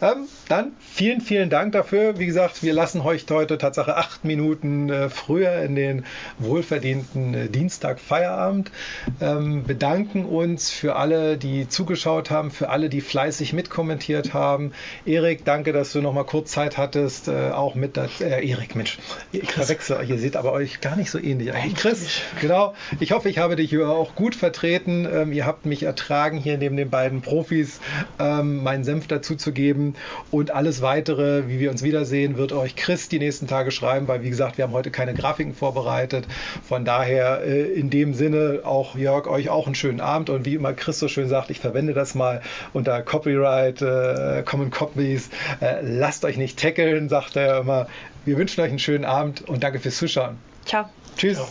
Ähm, dann vielen, vielen Dank dafür. Wie gesagt, wir lassen euch heute Tatsache acht Minuten äh, früher in den wohlverdienten äh, Dienstag Feierabend. Ähm, bedanken uns für alle, die zugeschaut haben, für alle, die fleißig mitkommentiert haben. Erik, danke, dass du noch mal kurz Zeit hattest, äh, auch mit der, äh, Erik, Mensch, ich verwechsel ihr seht aber euch gar nicht so ähnlich eigentlich. Chris, genau. Ich hoffe, ich habe dich auch gut vertreten. Ähm, ihr habt mich ertragen, hier neben den beiden Profis ähm, meinen Senf dazu zu geben. Und alles weitere, wie wir uns wiedersehen, wird euch Chris die nächsten Tage schreiben, weil wie gesagt, wir haben heute keine Grafiken vorbereitet. Von daher äh, in dem Sinne auch Jörg, euch auch einen schönen Abend. Und wie immer Chris so schön sagt, ich verwende das mal unter Copyright, äh, Common Copies. Äh, lasst euch nicht tackeln, sagt er immer. Wir wünschen euch einen schönen Abend und danke fürs Zuschauen. Ciao. Tschüss. Ciao.